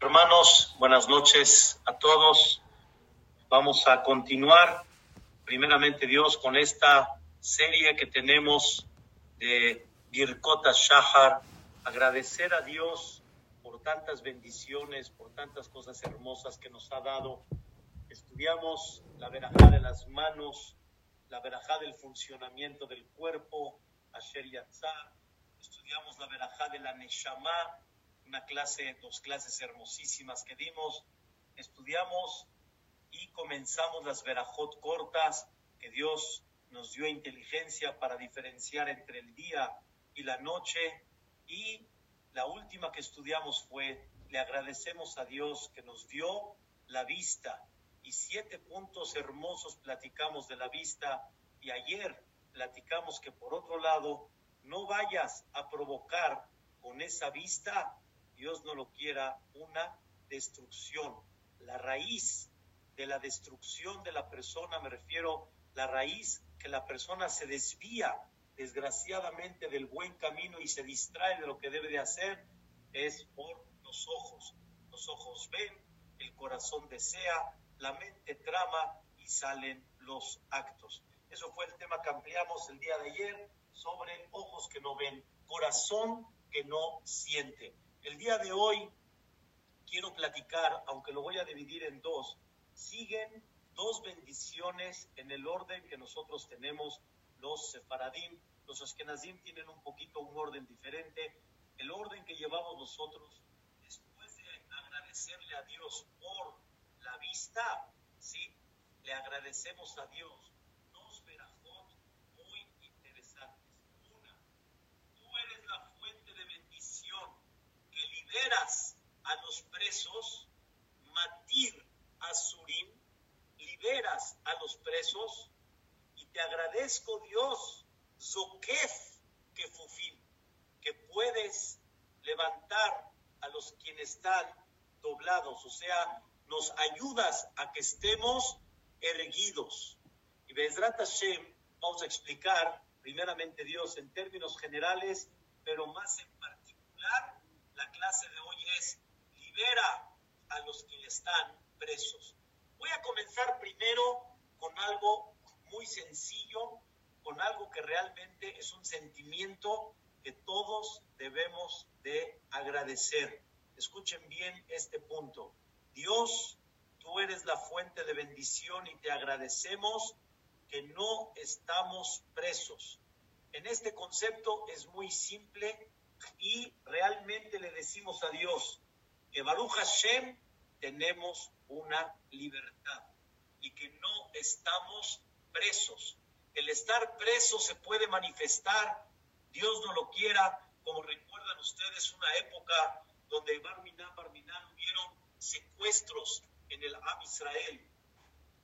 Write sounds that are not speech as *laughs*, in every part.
Hermanos, buenas noches a todos. Vamos a continuar, primeramente Dios, con esta serie que tenemos de Birkota Shahar. Agradecer a Dios por tantas bendiciones, por tantas cosas hermosas que nos ha dado. Estudiamos la verajá de las manos, la verajá del funcionamiento del cuerpo, Asher Yatzah. Estudiamos la verajá de la Neshama, una clase, dos clases hermosísimas que dimos. Estudiamos y comenzamos las verajot cortas, que Dios nos dio inteligencia para diferenciar entre el día y la noche. Y la última que estudiamos fue, le agradecemos a Dios que nos dio la vista. Y siete puntos hermosos platicamos de la vista. Y ayer platicamos que por otro lado, no vayas a provocar con esa vista Dios no lo quiera, una destrucción. La raíz de la destrucción de la persona, me refiero la raíz que la persona se desvía desgraciadamente del buen camino y se distrae de lo que debe de hacer, es por los ojos. Los ojos ven, el corazón desea, la mente trama y salen los actos. Eso fue el tema que ampliamos el día de ayer sobre ojos que no ven, corazón que no siente. El día de hoy quiero platicar, aunque lo voy a dividir en dos, siguen dos bendiciones en el orden que nosotros tenemos los sefaradim. Los ashkenazim tienen un poquito un orden diferente. El orden que llevamos nosotros, después de agradecerle a Dios por la vista, ¿sí? Le agradecemos a Dios liberas a los presos, matir a Surim, liberas a los presos, y te agradezco Dios, Zokef Kefufim, que puedes levantar a los quienes están doblados, o sea, nos ayudas a que estemos erguidos. Y Bezrat Hashem, vamos a explicar primeramente Dios en términos generales, pero más en particular la clase de hoy es libera a los que están presos. Voy a comenzar primero con algo muy sencillo, con algo que realmente es un sentimiento que todos debemos de agradecer. Escuchen bien este punto. Dios, tú eres la fuente de bendición y te agradecemos que no estamos presos. En este concepto es muy simple y realmente le decimos a Dios que Baruch Hashem tenemos una libertad y que no estamos presos. El estar preso se puede manifestar, Dios no lo quiera, como recuerdan ustedes una época donde Barminan, Barminan hubieron secuestros en el Am Israel,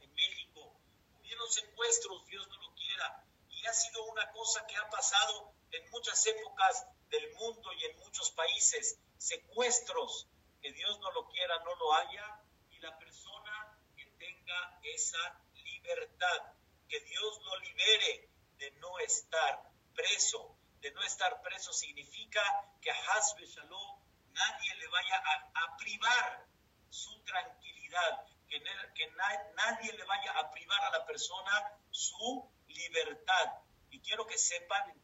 en México, hubieron secuestros, Dios no lo quiera, y ha sido una cosa que ha pasado en muchas épocas del mundo y en muchos países, secuestros, que Dios no lo quiera, no lo haya, y la persona que tenga esa libertad, que Dios lo libere de no estar preso. De no estar preso significa que a Hasbe Shalom nadie le vaya a, privar su tranquilidad, que, que nadie le vaya a privar a la persona su libertad. Y quiero que sepan,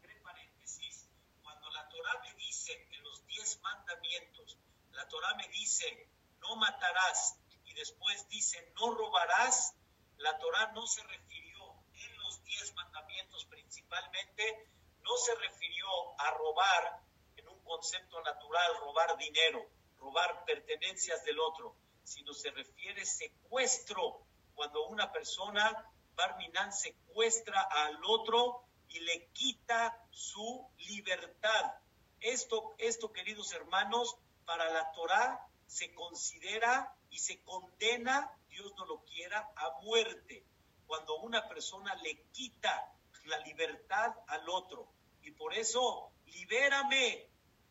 Torah me dice en los diez mandamientos, la Torah me dice, no matarás, y después dice, no robarás, la Torah no se refirió en los diez mandamientos principalmente, no se refirió a robar en un concepto natural, robar dinero, robar pertenencias del otro, sino se refiere secuestro, cuando una persona, Barminan, secuestra al otro y le quita su libertad. Esto, esto, queridos hermanos, para la Torá se considera y se condena, Dios no lo quiera, a muerte. Cuando una persona le quita la libertad al otro. Y por eso, libérame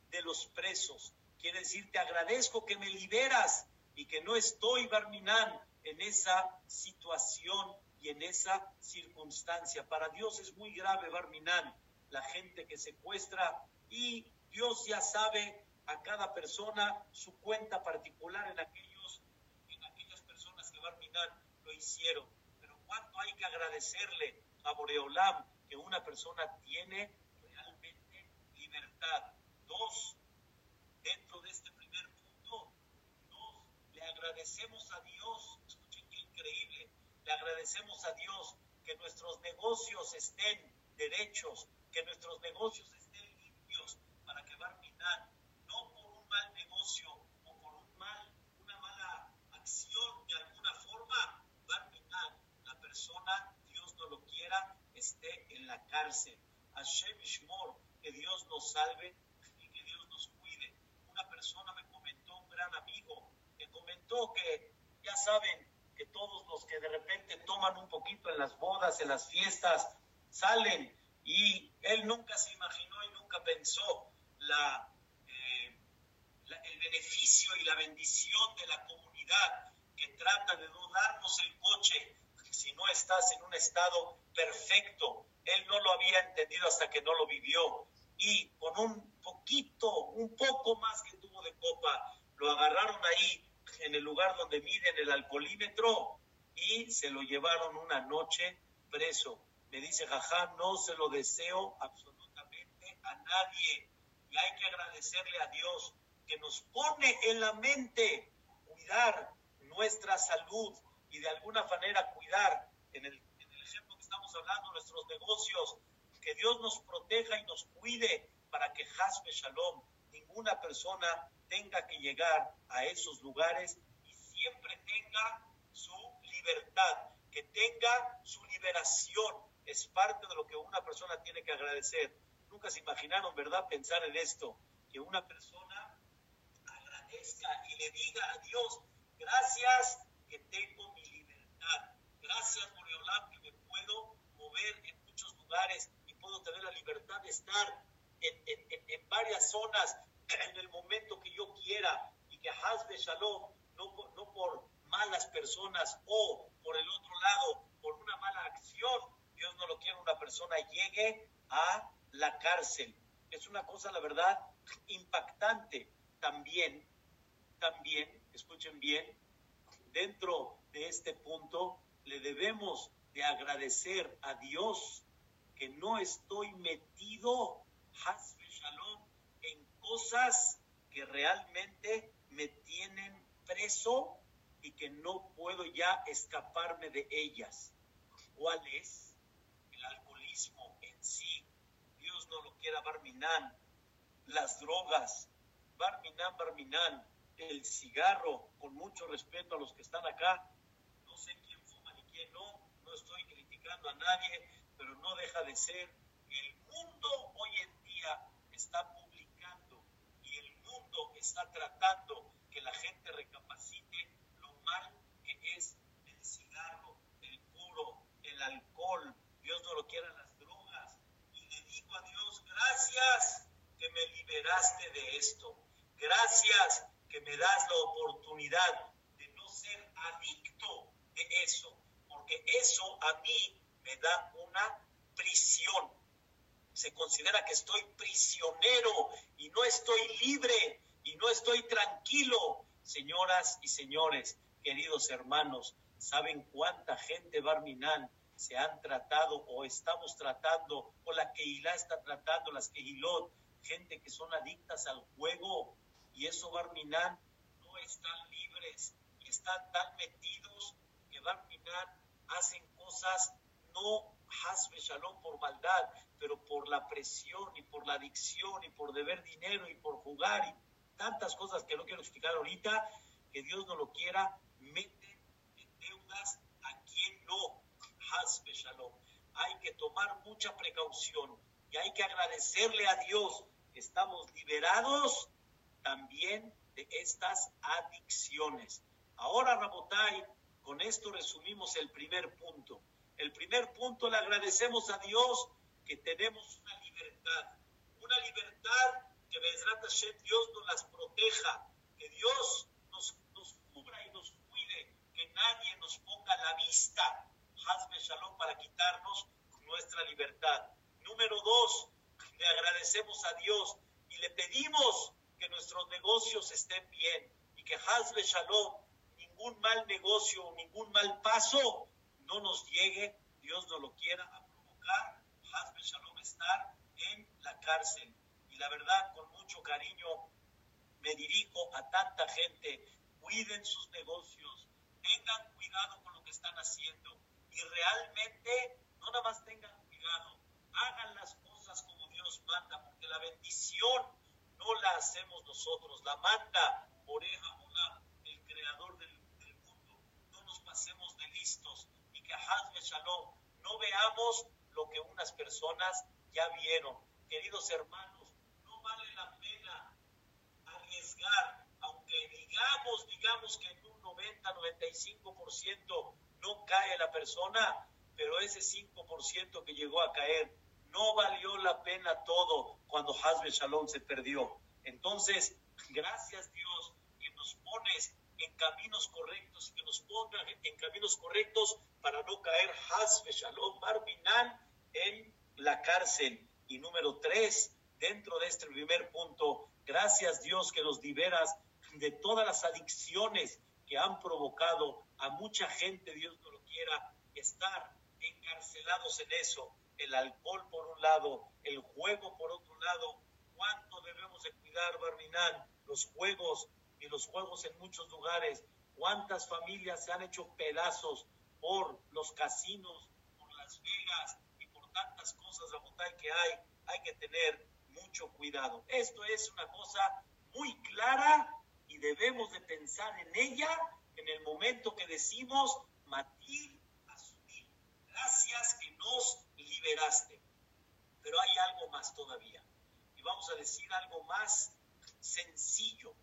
de los presos. Quiere decir, te agradezco que me liberas y que no estoy, Barminán, en esa situación y en esa circunstancia. Para Dios es muy grave, Barminán, la gente que secuestra y Dios ya sabe a cada persona su cuenta particular en aquellos, en aquellas personas que Barminan lo hicieron. Pero cuánto hay que agradecerle a Boreolam que una persona tiene realmente libertad. Dos, dentro de este primer punto, dos, le agradecemos a Dios, escuchen qué increíble, le agradecemos a Dios que nuestros negocios estén derechos, que nuestros negocios estén limpios para que Barminan, no por un mal negocio o por un mal, una mala acción de alguna forma, Barminan, la persona, Dios no lo quiera, esté en la cárcel. Hashem Ishmor, que Dios nos salve y que Dios nos cuide. Una persona me comentó, un gran amigo, que comentó que, ya saben, que todos los que de repente toman un poquito en las bodas, en las fiestas, salen y él nunca se imaginó y nunca pensó la, eh, el beneficio y la bendición de la comunidad que trata de no darnos el coche si no estás en un estado perfecto. Él no lo había entendido hasta que no lo vivió. Y con un poquito, un poco más que tuvo de copa, lo agarraron ahí en el lugar donde miden el alcoholímetro y se lo llevaron una noche preso. Me dice, jaja, no se lo deseo absolutamente a nadie. Y hay que agradecerle a Dios que nos pone en la mente cuidar nuestra salud y de alguna manera cuidar, en el, estamos hablando, nuestros negocios, que Dios nos proteja y nos cuide para que Hasbe Shalom, ninguna persona tenga que llegar a esos lugares y siempre tenga su libertad, que tenga su liberación. Es parte de lo que una persona tiene que agradecer. Nunca se imaginaron, ¿verdad?, pensar en esto, que una persona agradezca y le diga a Dios, gracias que tengo mi libertad. Gracias, me puedo en muchos lugares y puedo tener la libertad de estar en, en varias zonas *clears throat* en el momento que yo quiera y que Hazbe Shalom, no, no por malas personas o por el otro lado, por una mala acción, Dios no lo quiere, una persona llegue a la cárcel. Es una cosa, la verdad, impactante. También, también, escuchen bien, dentro de este punto le debemos de agradecer a Dios que no estoy metido, Shalom, cosas que realmente me tienen preso y que no puedo ya escaparme de ellas. ¿Cuál es? El alcoholismo en sí. Dios no lo quiera, Barminán. Las drogas, Barminán, Barminán. El cigarro, con mucho respeto a los que están acá. No sé quién fuma ni quién no. No estoy criticando a nadie, pero no deja de ser. El mundo hoy en día está está tratando que la gente recapacite lo mal que es el cigarro, el puro, el alcohol, Dios no lo quiera las drogas. Y le digo a Dios, gracias que me liberaste de esto. Gracias que me das la oportunidad de no ser adicto de eso, porque eso a mí me da una prisión. Se considera que estoy prisionero y no estoy libre y no estoy tranquilo. Señoras y señores, queridos hermanos, ¿saben cuánta gente Barminán se han tratado o estamos tratando o la Keilah está tratando, las Keilot, gente que son adictas al juego y eso Barminán no están libres y están tan metidos que Barminán hacen cosas no hasbe shalom por maldad, pero por la presión y por la adicción y por deber dinero y por jugar y tantas cosas que no quiero explicar ahorita, que Dios no lo quiera, mete en deudas a quien no. Hasbe Shalom. Hay que tomar mucha precaución y hay que agradecerle a Dios que estamos liberados también de estas adicciones. Ahora, Rabotai, con esto resumimos el primer punto. El primer punto le agradecemos a Dios que tenemos una libertad, una libertad que Dios nos las proteja, que Dios nos, nos cubra y nos cuide, que nadie nos ponga la vista, Hazme Shalom, para quitarnos nuestra libertad. Número dos, le agradecemos a Dios y le pedimos que nuestros negocios estén bien y que Hazbe Shalom, ningún mal negocio, ningún mal paso no nos llegue, Dios no lo quiera, a provocar Hazbe Shalom estar en la cárcel. Y la verdad, con mucho cariño, me dirijo a tanta gente, cuiden sus negocios, tengan cuidado con lo que están haciendo y realmente no nada más tengan cuidado, hagan las cosas como Dios manda, porque la bendición no la hacemos nosotros, la manda Oreja Olam, el creador del, mundo. No nos pasemos de listos que no veamos lo que unas personas ya vieron. Queridos hermanos, no vale la pena arriesgar, aunque digamos, digamos que en un 90, 95% no cae la persona, pero ese 5% que llegó a caer no valió la pena todo cuando Hazbe Shalom se perdió. Entonces, gracias Dios que nos pones en caminos correctos que nos pongas en caminos correctos para no caer Hazbe Shalom Barminan en la cárcel. Y número tres, dentro de este primer punto, gracias Dios que nos liberas de todas las adicciones que han provocado a mucha gente, Dios no lo quiera, estar encarcelados en eso. El alcohol por un lado, el juego por otro lado. ¿Cuánto debemos de cuidar, Barminán? Los juegos y los juegos en muchos lugares. ¿Cuántas familias se han hecho pedazos por los casinos, por Las Vegas, tantas cosas, la que hay, hay que tener mucho cuidado. Esto es una cosa muy clara y debemos de pensar en ella en el momento que decimos, Matir, asumir, gracias que nos liberaste. Pero hay algo más todavía. Y vamos a decir algo más sencillo,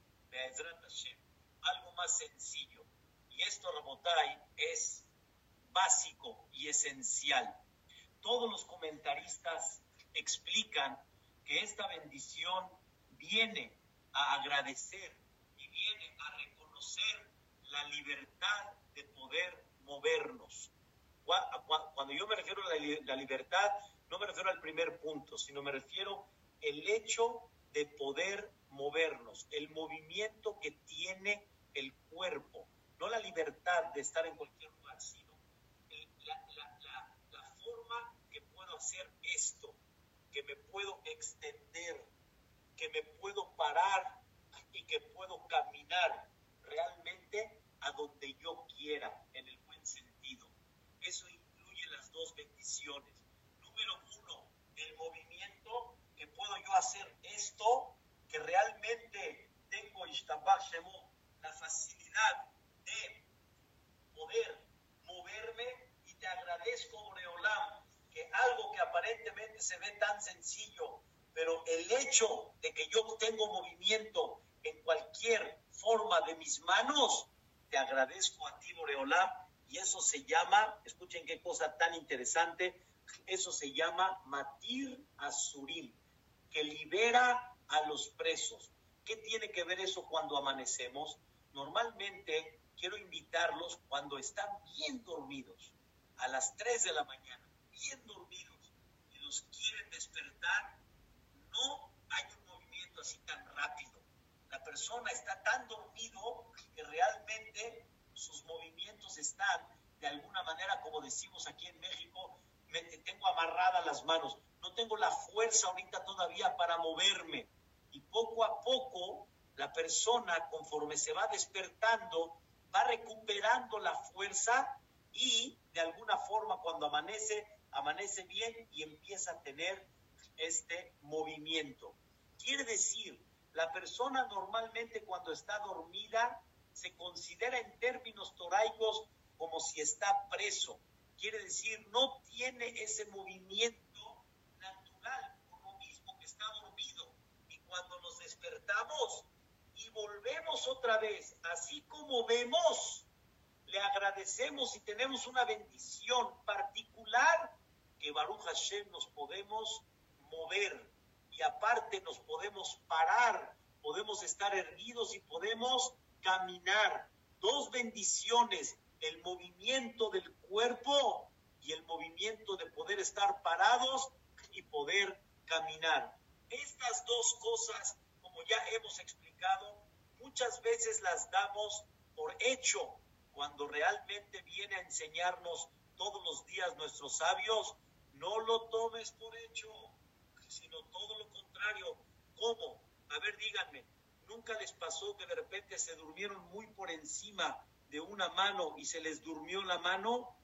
algo más sencillo. Y esto, Rabotai, es básico y esencial todos los comentaristas explican que esta bendición viene a agradecer y viene a reconocer la libertad de poder movernos. Cuando yo me refiero a la libertad, no me refiero al primer punto, sino me refiero el hecho de poder el movimiento que tiene el cuerpo, no la libertad de estar en cualquier lugar, sino hacer esto, que me puedo extender, que me puedo parar y que puedo caminar realmente a donde yo quiera, en el buen sentido. Eso incluye las dos bendiciones. Número uno, el movimiento, que puedo yo hacer esto, que realmente tengo la facilidad de poder moverme y te agradezco, Boreolam, algo que aparentemente se ve tan sencillo, pero el hecho de que yo tengo movimiento en cualquier forma de mis manos, te agradezco a ti, Boreolam, y eso se llama, escuchen qué cosa tan interesante, eso se llama Matir Azurim, que libera a los presos. ¿Qué tiene que ver eso cuando amanecemos? Normalmente quiero invitarlos cuando están bien dormidos, a las 3 de la mañana bien dormidos y los quieren despertar, no hay un movimiento así tan rápido. La persona está tan dormido que realmente sus movimientos están de alguna manera, como decimos aquí en México, me tengo amarradas las manos, no tengo la fuerza ahorita todavía para moverme. Y poco a poco la persona, conforme se va despertando, va recuperando la fuerza y de alguna forma cuando amanece amanece bien y empieza a tener este movimiento. Quiere decir, la persona normalmente cuando está dormida se considera en términos toraicos como si está preso. Quiere decir, no tiene ese movimiento natural, como mismo que está dormido. Y cuando nos despertamos y volvemos otra vez, así como vemos, le agradecemos y tenemos una bendición particular que Baruch Hashem nos podemos mover y aparte nos podemos parar, podemos estar erguidos y podemos caminar. Dos bendiciones, el movimiento del cuerpo y el movimiento de poder estar parados y poder caminar. Estas dos cosas, como ya hemos explicado, muchas veces las damos por hecho, cuando realmente viene a enseñarnos todos los días nuestros sabios, no lo tomes por hecho, sino todo lo contrario. ¿Cómo? A ver, díganme, ¿nunca les pasó que de repente se durmieron muy por encima de una mano y se les durmió la mano?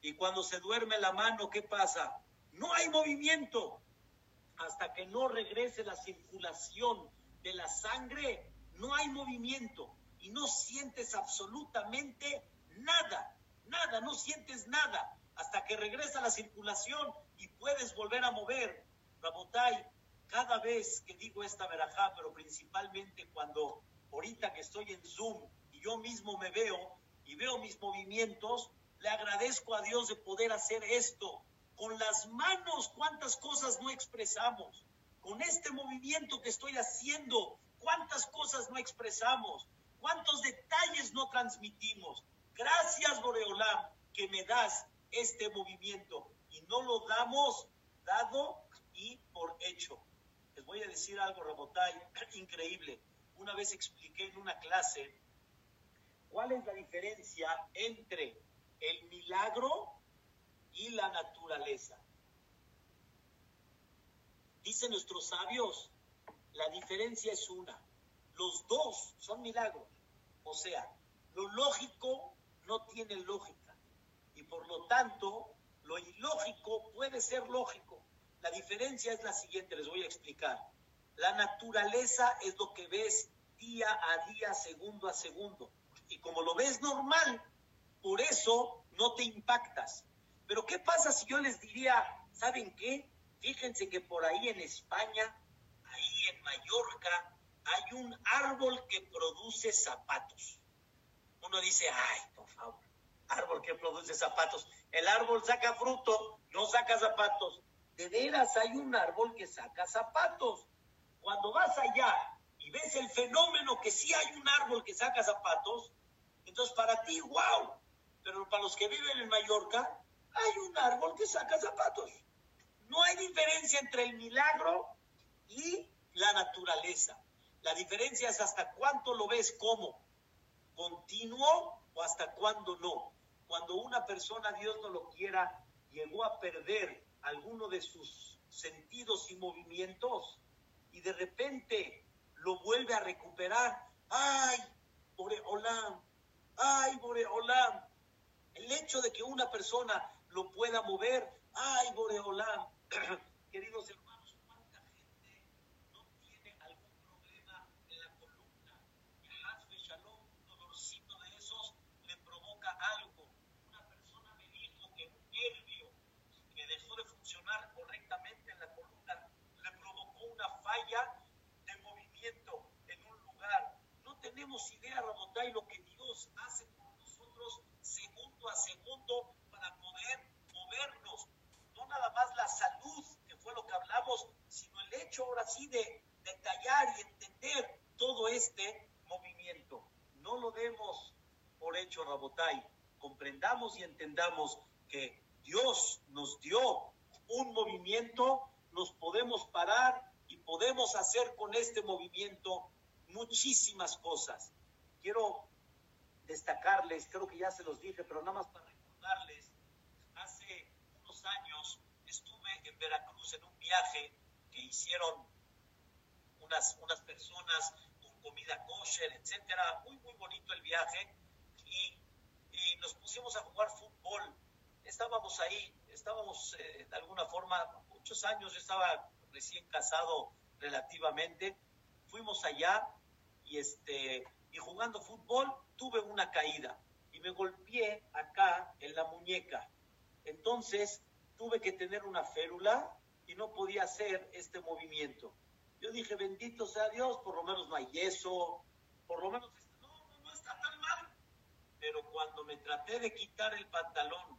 Y cuando se duerme la mano, ¿qué pasa? No hay movimiento. Hasta que no regrese la circulación de la sangre, no hay movimiento y no sientes absolutamente nada, nada, no sientes nada hasta que regresa la circulación y puedes volver a mover. Rabotai, cada vez que digo esta verajá, pero principalmente cuando ahorita que estoy en Zoom y yo mismo me veo y veo mis movimientos, le agradezco a Dios de poder hacer esto. Con las manos, cuántas cosas no expresamos. Con este movimiento que estoy haciendo, cuántas cosas no expresamos. ¿Cuántos detalles no transmitimos? Gracias, Boreolam, que me das este movimiento y no lo damos dado y por hecho. Voy a decir algo, Rabotay, *clears throat* increíble. Una vez expliqué en una clase cuál es la diferencia entre el milagro y la naturaleza. Dicen nuestros sabios, la diferencia es una. Los dos son milagros. O sea, lo lógico no tiene lógica y por lo tanto lo ilógico puede ser lógico. La diferencia es la siguiente, les voy a explicar. La naturaleza es lo que ves día a día, segundo a segundo. Y como lo ves normal, por eso no te impactas. Pero ¿qué pasa si yo les diría, ¿saben qué? Fíjense que por ahí en España, ahí en Mallorca, hay un árbol que produce zapatos. Uno dice, ay, por favor, árbol que produce zapatos. El árbol saca fruto, no saca zapatos. De veras hay un árbol que saca zapatos. Cuando vas allá y ves el fenómeno que sí hay un árbol que saca zapatos, entonces para ti, wow. Pero para los que viven en Mallorca, hay un árbol que saca zapatos. No hay diferencia entre el milagro y la naturaleza. La diferencia es hasta cuánto lo ves como continuo o hasta cuándo no. Cuando una persona, Dios no lo quiera, llegó a perder alguno de sus sentidos y movimientos y de repente lo vuelve a recuperar. ¡Ay, Boreolam! ¡Ay, Boreolam! El hecho de que una persona lo pueda mover, ¡ay, Boreolam! *clears throat* Queridos hermanos, de movimiento en un lugar. Idea, Rabotay, lo que Dios hace por nosotros segundo a segundo para poder movernos. No nada más la salud, que fue lo que hablamos, sino el hecho ahora sí de detallar y entender todo este movimiento. No lo demos por hecho, Rabotay. Comprendamos y entendamos que Dios nos dio un movimiento, nos podemos parar y podemos hacer con este movimiento muchísimas cosas. Quiero destacarles, creo que ya se los dije, pero nada más para recordarles, hace unos años estuve en Veracruz en un viaje que hicieron unas, unas personas con comida kosher, etcétera, muy, muy bonito el viaje, y, nos pusimos a jugar fútbol. Estábamos ahí, estábamos eh, de alguna forma, muchos años, yo estaba recién casado relativamente, fuimos allá y este y jugando fútbol tuve una caída y me golpeé acá en la muñeca. Entonces tuve que tener una férula y no podía hacer este movimiento. Yo dije, bendito sea Dios, por lo menos no hay yeso, por lo menos no, no, está tan mal. Pero cuando me traté de quitar el pantalón,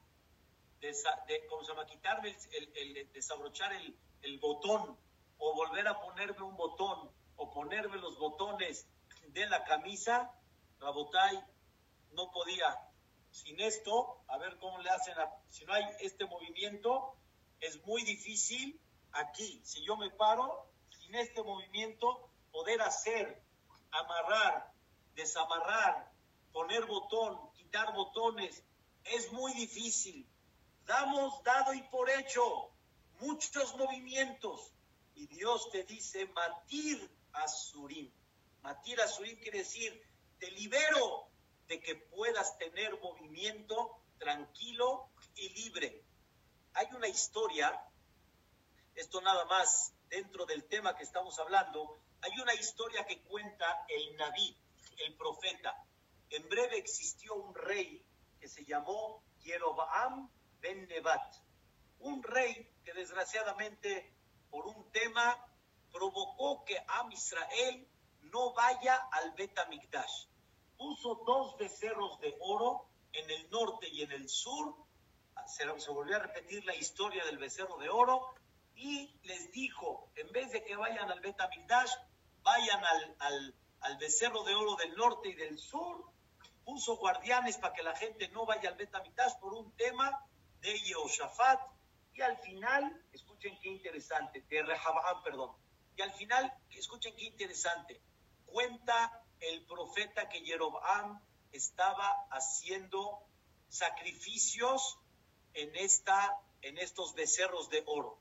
de, ¿cómo se llama? Quitarme el desabrochar el, el botón o volver a ponerme un botón o ponerme los botones de la camisa, Rabotay no podía. Sin esto, a ver cómo le hacen, si no hay este movimiento, es muy difícil aquí, si yo me paro, sin este movimiento, poder hacer amarrar, desamarrar, poner botón, quitar botones, es muy difícil. Damos dado y por hecho muchos movimientos y Dios te dice matir asurim. Matir asurim quiere decir te libero de que puedas tener movimiento tranquilo y libre. Hay una historia, esto nada más dentro del tema que estamos hablando, hay una historia que cuenta el Naví, el profeta. En breve existió un rey que se llamó Jeroboam ben Nebat, un rey que desgraciadamente por un tema provocó que Am Israel no vaya al Betamikdash. Puso dos becerros de oro en el norte y en el sur. Se, volvió a repetir la historia del becerro de oro y les dijo, en vez de que vayan al Betamigdash, vayan al, al, becerro de oro del norte y del sur. Puso guardianes para que la gente no vaya al Betamigdash por un tema de Yehoshaphat. Y al final, escuchen qué interesante, de Rehabaam, perdón. Y al final, escuchen qué interesante, cuenta el profeta que Jeroboam estaba haciendo sacrificios en, esta, en estos becerros de oro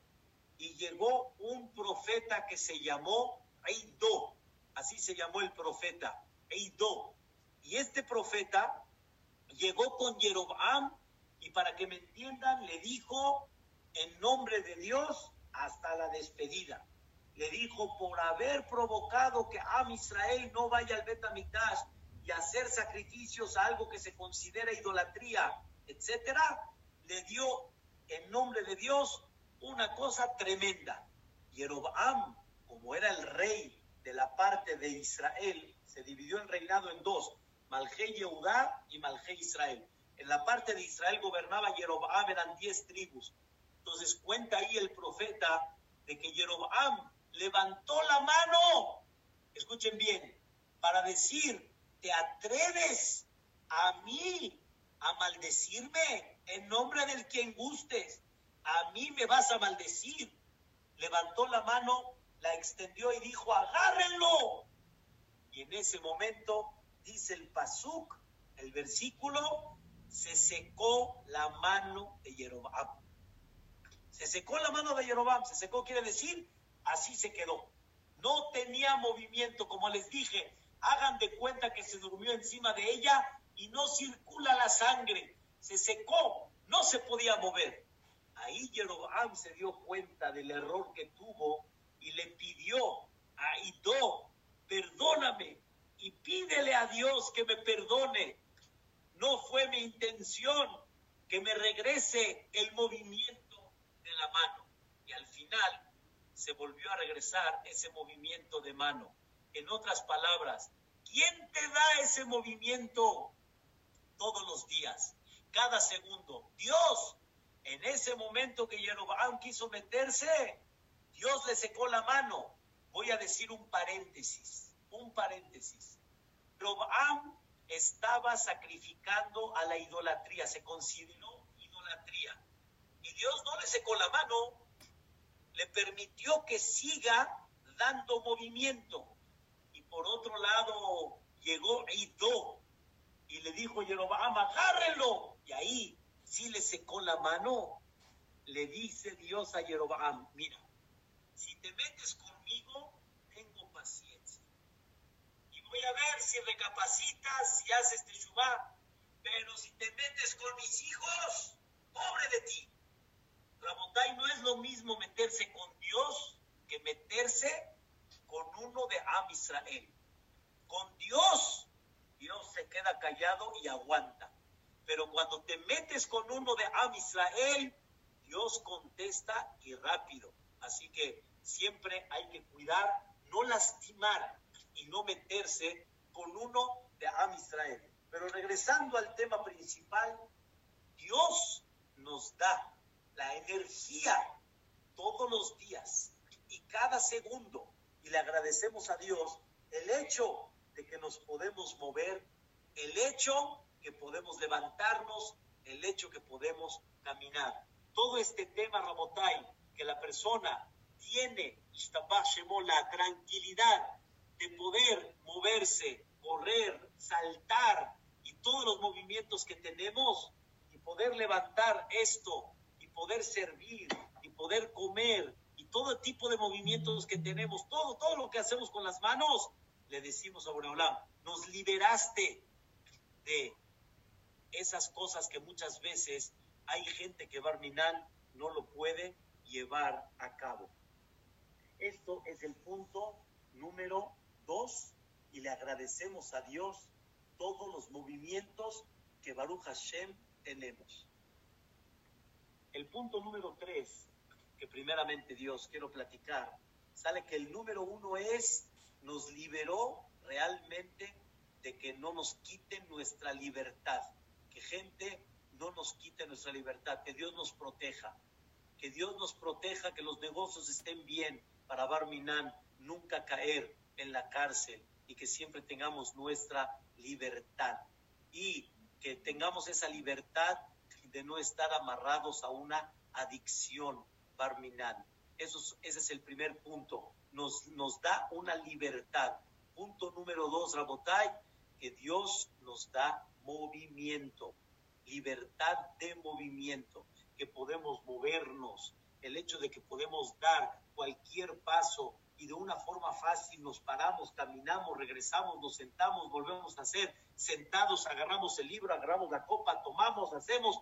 y llegó un profeta que se llamó Eido, así se llamó el profeta, Eido. Y este profeta llegó con Jeroboam y para que me entiendan, le dijo en nombre de Dios hasta la despedida. Le dijo, por haber provocado que Am Israel no vaya al Betamigdash y hacer sacrificios a algo que se considera idolatría, etcétera, le dio en nombre de Dios una cosa tremenda. Jeroboam, como era el rey de la parte de Israel, se dividió el reinado en dos, Malje Yehudá y Malje Israel. En la parte de Israel gobernaba Jeroboam, eran diez tribus. Entonces cuenta ahí el profeta de que Jeroboam levantó la mano, escuchen bien, para decir, ¿te atreves a mí a maldecirme en nombre del quien gustes? a mí me vas a maldecir. Levantó la mano, la extendió y dijo, agárrenlo. Y en ese momento, dice el Pasuk, el versículo, se secó la mano de Jeroboam. Se secó la mano de Jeroboam, se secó quiere decir, así se quedó. No tenía movimiento, como les dije, hagan de cuenta que se durmió encima de ella y no circula la sangre. Se secó, no se podía mover. Ahí Jeroboam se dio cuenta del error que tuvo y le pidió a Ido, perdóname y pídele a Dios que me perdone. No fue mi intención que me regrese el movimiento de la mano. Y al final se volvió a regresar ese movimiento de mano. En otras palabras, ¿quién te da ese movimiento todos los días, cada segundo? Dios en ese momento que Jeroboam quiso meterse, Dios le secó la mano. Voy a decir un paréntesis, un paréntesis. Jeroboam estaba sacrificando a la idolatría, se consideró idolatría. Y Dios no le secó la mano, le permitió que siga dando movimiento. Y por otro lado llegó Ido y le dijo Jeroboam, agárrenlo. Y ahí si le secó la mano, le dice Dios a Jeroboam, mira, si te metes conmigo, tengo paciencia. Y voy a ver si recapacitas, si haces teshuvah. Pero si te metes con mis hijos, pobre de ti. Rabotai no es lo mismo meterse con Dios que meterse con uno de Am Israel. Con Dios, Dios se queda callado y aguanta. Pero cuando te metes con uno de Am Israel, Dios contesta y rápido. Así que siempre hay que cuidar, no lastimar y no meterse con uno de Am Israel. Pero regresando al tema principal, Dios nos da la energía todos los días y cada segundo. Y le agradecemos a Dios el hecho de que nos podemos mover, el hecho que podemos levantarnos, el hecho que podemos caminar. Todo este tema, Rabotai, que la persona tiene, la tranquilidad de poder moverse, correr, saltar y todos los movimientos que tenemos y poder levantar esto poder servir y poder comer y todo tipo de movimientos que tenemos, todo, todo lo que hacemos con las manos, le decimos a Boreolam, nos liberaste de esas cosas que muchas veces hay gente que Barminan no lo puede llevar a cabo. Esto es el punto número dos y le agradecemos a Dios todos los movimientos que Baruch Hashem tenemos. El punto número tres, que primeramente Dios quiero platicar, sale que el número uno es, nos liberó realmente de que no nos quiten nuestra libertad, que gente no nos quite nuestra libertad, que Dios nos proteja, que Dios nos proteja, que los negocios estén bien para Barminan, nunca caer en la cárcel y que siempre tengamos nuestra libertad. Y que tengamos esa libertad de no estar amarrados a una adicción Barminan. Eso ese es el primer punto. Nos, nos da una libertad. Punto número dos, Rabotay, que Dios nos da movimiento, libertad de movimiento, que podemos movernos, el hecho de que podemos dar cualquier paso y de una forma fácil nos paramos, caminamos, regresamos, nos sentamos, volvemos a hacer, sentados agarramos el libro, agarramos la copa, tomamos, hacemos,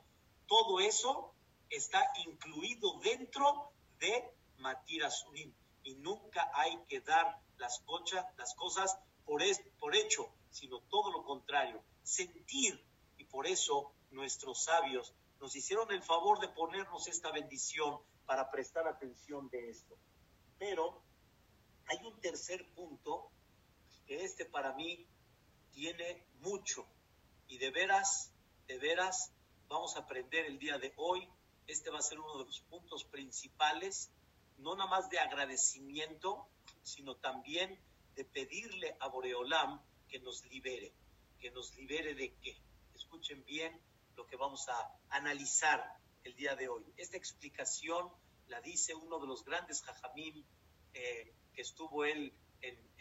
todo eso está incluido dentro de Matira Surim y nunca hay que dar las, cochas, las cosas por, por hecho, sino todo lo contrario, sentir y por eso nuestros sabios nos hicieron el favor de ponernos esta bendición para prestar atención de esto. Pero hay un tercer punto que este para mí tiene mucho. Y de veras, de veras, vamos a aprender el día de hoy. Este va a ser uno de los puntos principales, no nada más de agradecimiento, sino también de pedirle a Boreolam que nos libere. ¿Que nos libere de qué? Escuchen bien lo que vamos a analizar el día de hoy. Esta explicación la dice uno de los grandes jajamim eh, que estuvo él en,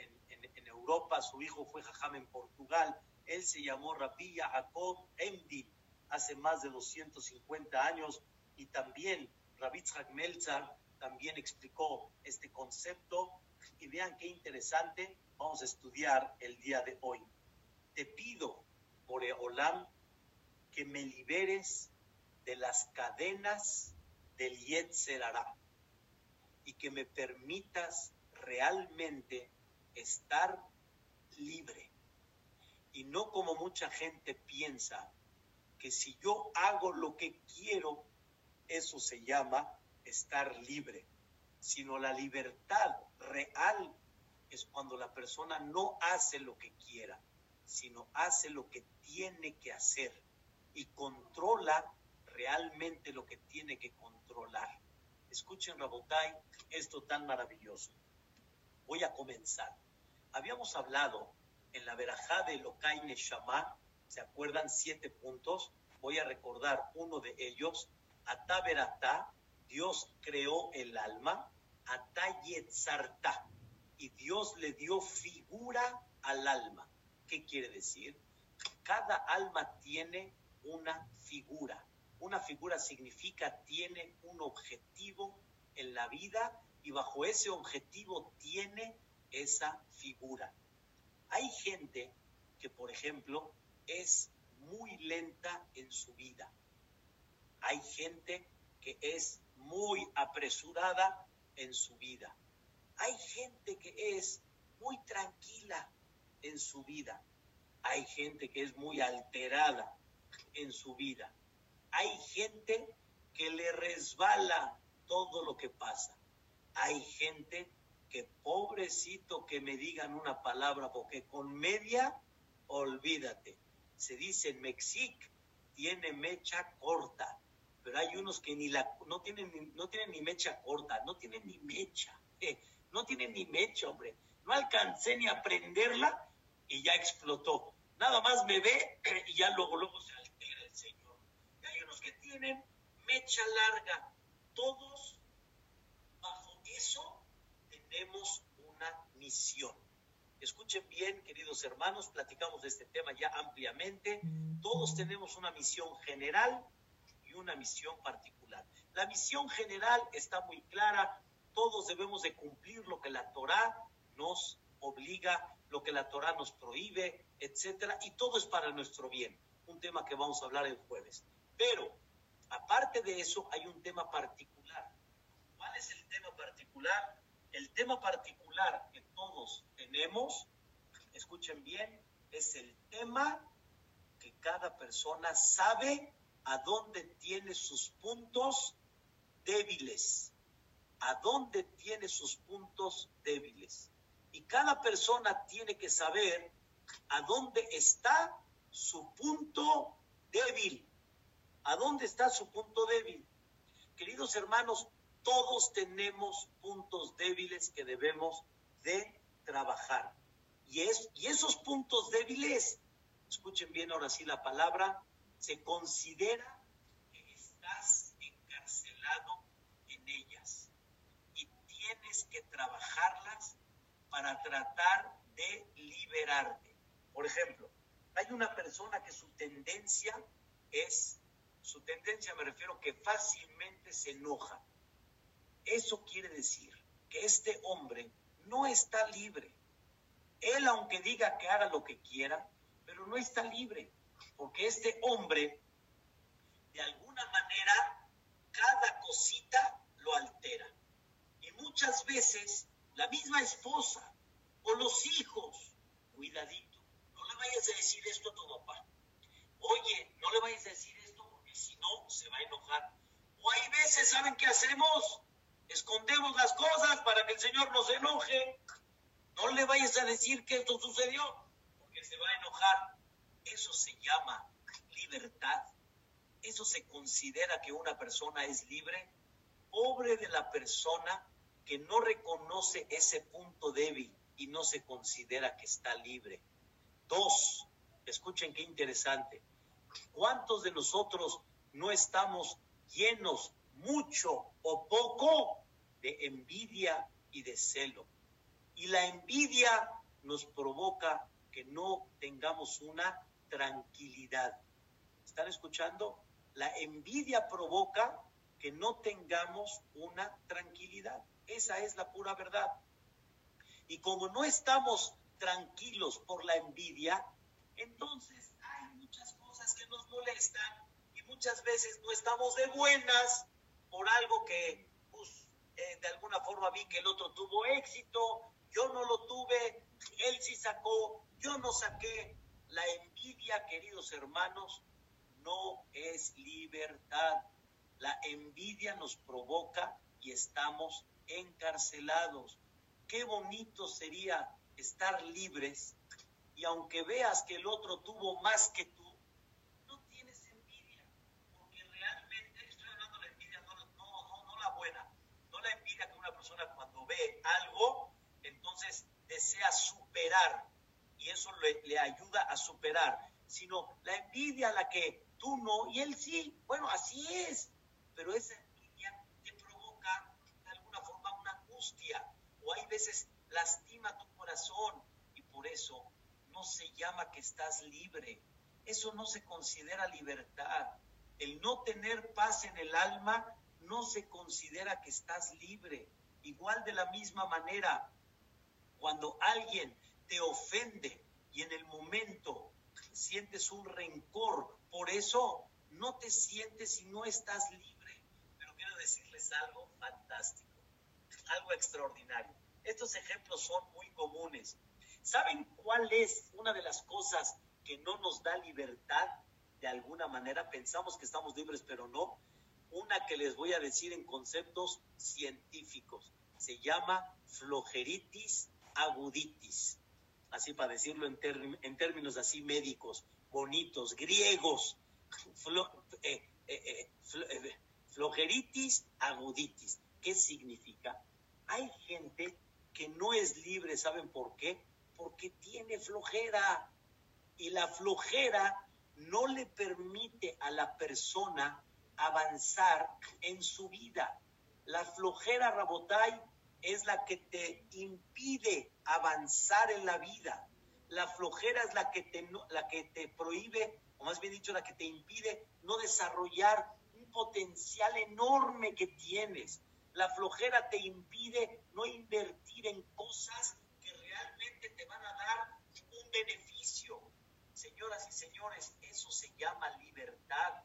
Europa, su hijo fue jajam en Portugal, él se llamó Rabbi Jacob Emdi hace más de 250 años y también Rabbi Melzar también explicó este concepto y vean qué interesante vamos a estudiar el día de hoy. Te pido, Olam, que me liberes de las cadenas del Yetzer y que me permitas realmente estar libre. Y no como mucha gente piensa que si yo hago lo que quiero, eso se llama estar libre, sino la libertad real es cuando la persona no hace lo que quiera, sino hace lo que tiene que hacer y controla realmente lo que tiene que controlar. Escuchen, Rabotay, esto tan maravilloso. Voy a comenzar. Habíamos hablado en la verajá de Lokai Neshama, ¿se acuerdan? Siete puntos. Voy a recordar uno de ellos. Ata Verata, Dios creó el alma. Ata Yetzarta, y Dios le dio figura al alma. ¿Qué quiere decir? Cada alma tiene una figura. Una figura significa tiene un objetivo en la vida y bajo ese objetivo tiene esa figura. Hay gente que, por ejemplo, es muy lenta en su vida. Hay gente que es muy apresurada en su vida. Hay gente que es muy tranquila en su vida. Hay gente que es muy alterada en su vida. Hay gente que le resbala todo lo que pasa. Hay gente que pobrecito que me digan una palabra, porque con media, olvídate. Se dice Mexic, tiene mecha corta, pero hay unos que ni la, no, tienen, no tienen ni mecha corta, no tienen ni mecha, *laughs* no tienen ni mecha, hombre. No alcancé ni a prenderla y ya explotó. Nada más me ve *clears throat* y ya luego, luego se tienen mecha larga. Todos bajo eso tenemos una misión. Escuchen bien, queridos hermanos, platicamos de este tema ya ampliamente. Todos tenemos una misión general y una misión particular. La misión general está muy clara, todos debemos de cumplir lo que la Torá nos obliga, lo que la Torá nos prohíbe, etcétera, y todo es para nuestro bien, un tema que vamos a hablar el jueves. Pero, aparte de eso, hay un tema particular. ¿Cuál es el tema particular? El tema particular que todos tenemos, escuchen bien, es el tema que cada persona sabe a dónde tiene sus puntos débiles, a dónde tiene sus puntos débiles. Y cada persona tiene que saber a dónde está su punto débil. ¿A dónde está su punto débil? Queridos hermanos, todos tenemos puntos débiles que debemos de trabajar. Y, es, y esos puntos débiles, escuchen bien ahora sí la palabra, se considera que estás encarcelado en ellas y tienes que trabajarlas para tratar de liberarte. Por ejemplo, hay una persona que su tendencia es, su tendencia me refiero que fácilmente se enoja. Eso quiere decir que este hombre no está libre. Él, aunque diga que haga lo que quiera, pero no está libre porque este hombre, de alguna manera, cada cosita lo altera. Y muchas veces la misma esposa o los hijos, cuidadito, no le vayas a decir esto a tu papá. Oye, no le vayas a decir esto porque si no se va a enojar. O hay veces, ¿saben qué hacemos? Escondemos las cosas para que el Señor no se enoje. No le vayas a decir que esto sucedió porque se va a enojar. Eso se llama libertad. Eso se considera que una persona es libre. Pobre de la persona que no reconoce ese punto débil y no se considera que está libre. Dos, escuchen qué interesante. ¿Cuántos de nosotros no estamos llenos, mucho o poco, de envidia y de celo? Y la envidia nos provoca que no tengamos una tranquilidad. ¿Están escuchando? La envidia provoca que no tengamos una tranquilidad. Esa es la pura verdad. Y como no estamos tranquilos por la envidia, entonces hay muchas cosas que nos molestan y muchas veces no estamos de buenas por algo que eh, de alguna forma vi que el otro tuvo éxito, yo no lo tuve, él sí sacó, yo no saqué. La envidia, queridos hermanos, no es libertad. La envidia nos provoca y estamos encarcelados. Qué bonito sería estar libres y aunque veas que el otro tuvo más que tú, no tienes envidia, porque realmente, estoy hablando de la envidia, no, no, no la buena, no la envidia que una persona algo, entonces desea superar y eso le, le ayuda a superar, sino la envidia a la que tú no y él sí. Bueno, así es. Pero esa envidia te provoca de alguna forma una angustia o hay veces lastima tu corazón y por eso no se llama que estás libre. Eso no se considera libertad. El no tener paz en el alma no se considera que estás libre. Igual de la misma manera, cuando alguien te ofende y en el momento sientes un rencor por eso no te sientes y no estás libre. Pero quiero decirles algo fantástico, algo extraordinario. Estos ejemplos son muy comunes. ¿Saben cuál es una de las cosas que no nos da libertad? De alguna manera pensamos que estamos libres, pero no. Una que les voy a decir en conceptos científicos. Se llama flojeritis aguditis. Así para decirlo en, términos así médicos bonitos, griegos, eh, eh, eh, flojeritis aguditis. ¿Qué significa? Hay gente que no es libre, ¿saben por qué? Porque tiene flojera y la flojera no le permite a la persona avanzar en su vida. La flojera, Rabotay, es la que te impide avanzar en la vida. La flojera es la que te, la que te prohíbe, o más bien dicho, la que te impide no desarrollar un potencial enorme que tienes. La flojera te impide no invertir en cosas que realmente te van a dar un beneficio. Señoras y señores, eso se llama libertad.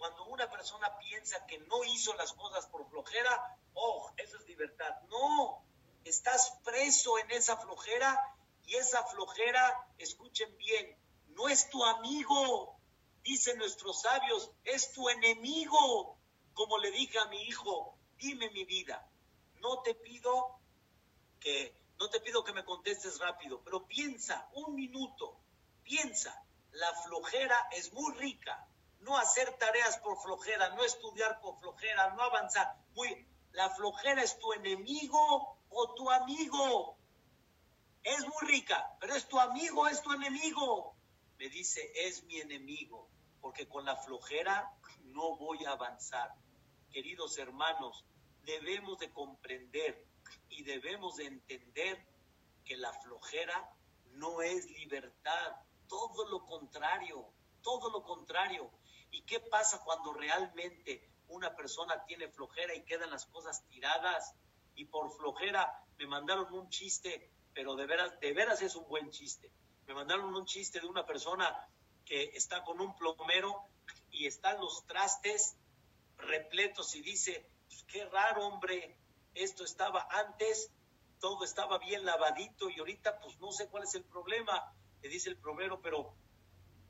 Cuando una persona piensa que no hizo las cosas por flojera, oh, eso es libertad. No, estás preso en esa flojera y esa flojera, escuchen bien, no es tu amigo, dicen nuestros sabios, es tu enemigo. Como le dije a mi hijo, dime mi vida, no te pido que no te pido que me contestes rápido, pero piensa un minuto, piensa, la flojera es muy rica, no hacer tareas por flojera, no estudiar por flojera, no avanzar, muy la flojera es tu enemigo o tu amigo. Es muy rica, pero es tu amigo, es tu enemigo. Me dice, es mi enemigo, porque con la flojera no voy a avanzar. Queridos hermanos, debemos de comprender y debemos de entender que la flojera no es libertad, todo lo contrario, todo lo contrario. ¿Y qué pasa cuando realmente una persona tiene flojera y quedan las cosas tiradas? Y por flojera me mandaron un chiste, pero de veras, de veras es un buen chiste. Me mandaron un chiste de una persona que está con un plomero y están los trastes repletos y dice, pues, qué raro hombre, esto estaba antes, todo estaba bien lavadito y ahorita pues no sé cuál es el problema, le dice el plomero, pero,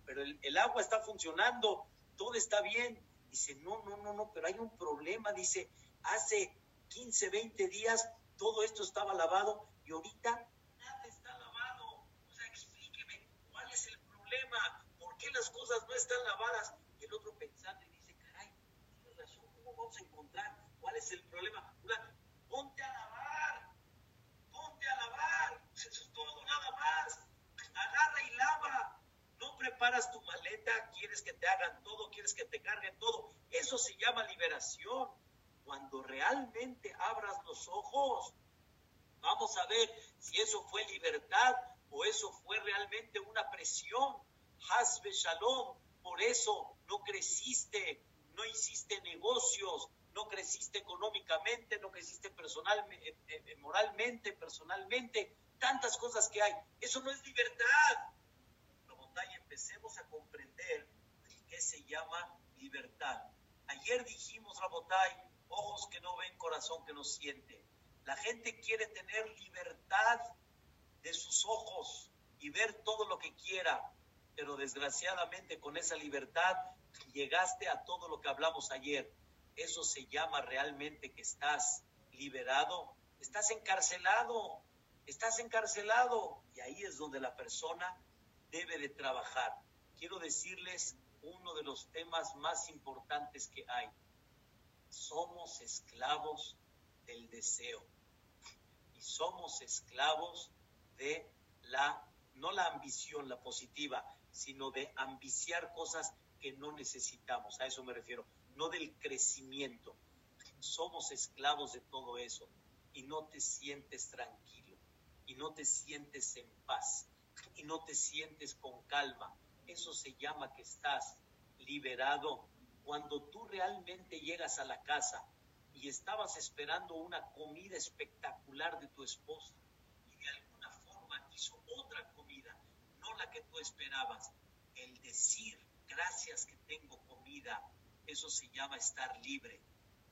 pero el, el agua está funcionando, todo está bien. Dice, no, no, no, no, pero hay un problema, dice, hace 15, 20 días todo esto estaba lavado y ahorita nada está lavado. O sea, explíqueme cuál es el problema, por qué las cosas no están lavadas. Y el otro pensando y dice, caray, tienes razón, ¿cómo vamos a encontrar cuál es el problema? Una, ponte a lavar, ponte a lavar, eso es todo, nada más. Agarra y lava. No preparas tu maleta, quieres que te hagan todo, quieres que te carguen todo. Eso se llama liberación cuando realmente abras los ojos, vamos a ver si eso fue libertad o eso fue realmente una presión. Hasbe Shalom, por eso no creciste, no hiciste negocios, no creciste económicamente, no creciste personalmente, eh, eh, moralmente, personalmente, tantas cosas que hay. Eso no es libertad. Empecemos a comprender qué se llama libertad. Ayer dijimos, Rabotay, ojos que no ven, corazón que no siente. La gente quiere tener libertad de sus ojos y ver todo lo que quiera, pero desgraciadamente con esa libertad llegaste a todo lo que hablamos ayer. Eso se llama realmente que estás liberado, estás encarcelado, estás encarcelado y ahí es donde la persona debe de trabajar. Quiero decirles uno de los temas más importantes que hay. Somos esclavos del deseo. Y somos esclavos de la, no la ambición, la positiva, sino de ambiciar cosas que no necesitamos, a eso me refiero, no del crecimiento. Somos esclavos de todo eso. Y no te sientes tranquilo. Y no te sientes en paz y no te sientes con calma. Eso se llama que estás liberado cuando tú realmente llegas a la casa y estabas esperando una comida espectacular de tu esposa y de alguna forma hizo otra comida, no la que tú esperabas, el decir gracias que tengo comida, eso se llama estar libre.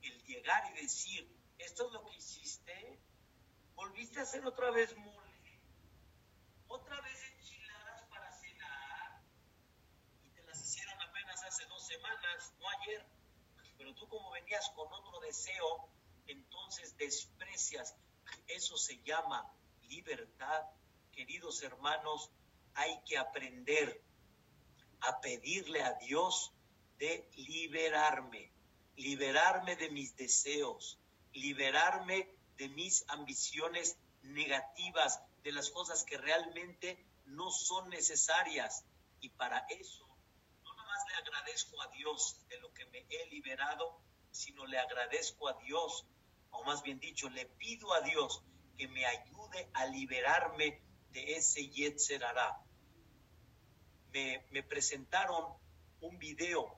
El llegar y decir, esto es lo que hiciste, volviste a hacer otra vez mole, otra vez no ayer, pero tú como venías con otro deseo, entonces desprecias. Eso se llama libertad. Queridos hermanos, hay que aprender a pedirle a Dios de liberarme, liberarme de mis deseos, liberarme de mis ambiciones negativas, de las cosas que realmente no son necesarias. Y para eso agradezco a Dios de lo que me he liberado, sino le agradezco a Dios o más bien dicho, le pido a Dios que me ayude a liberarme de ese Yetzer Me, me presentaron un video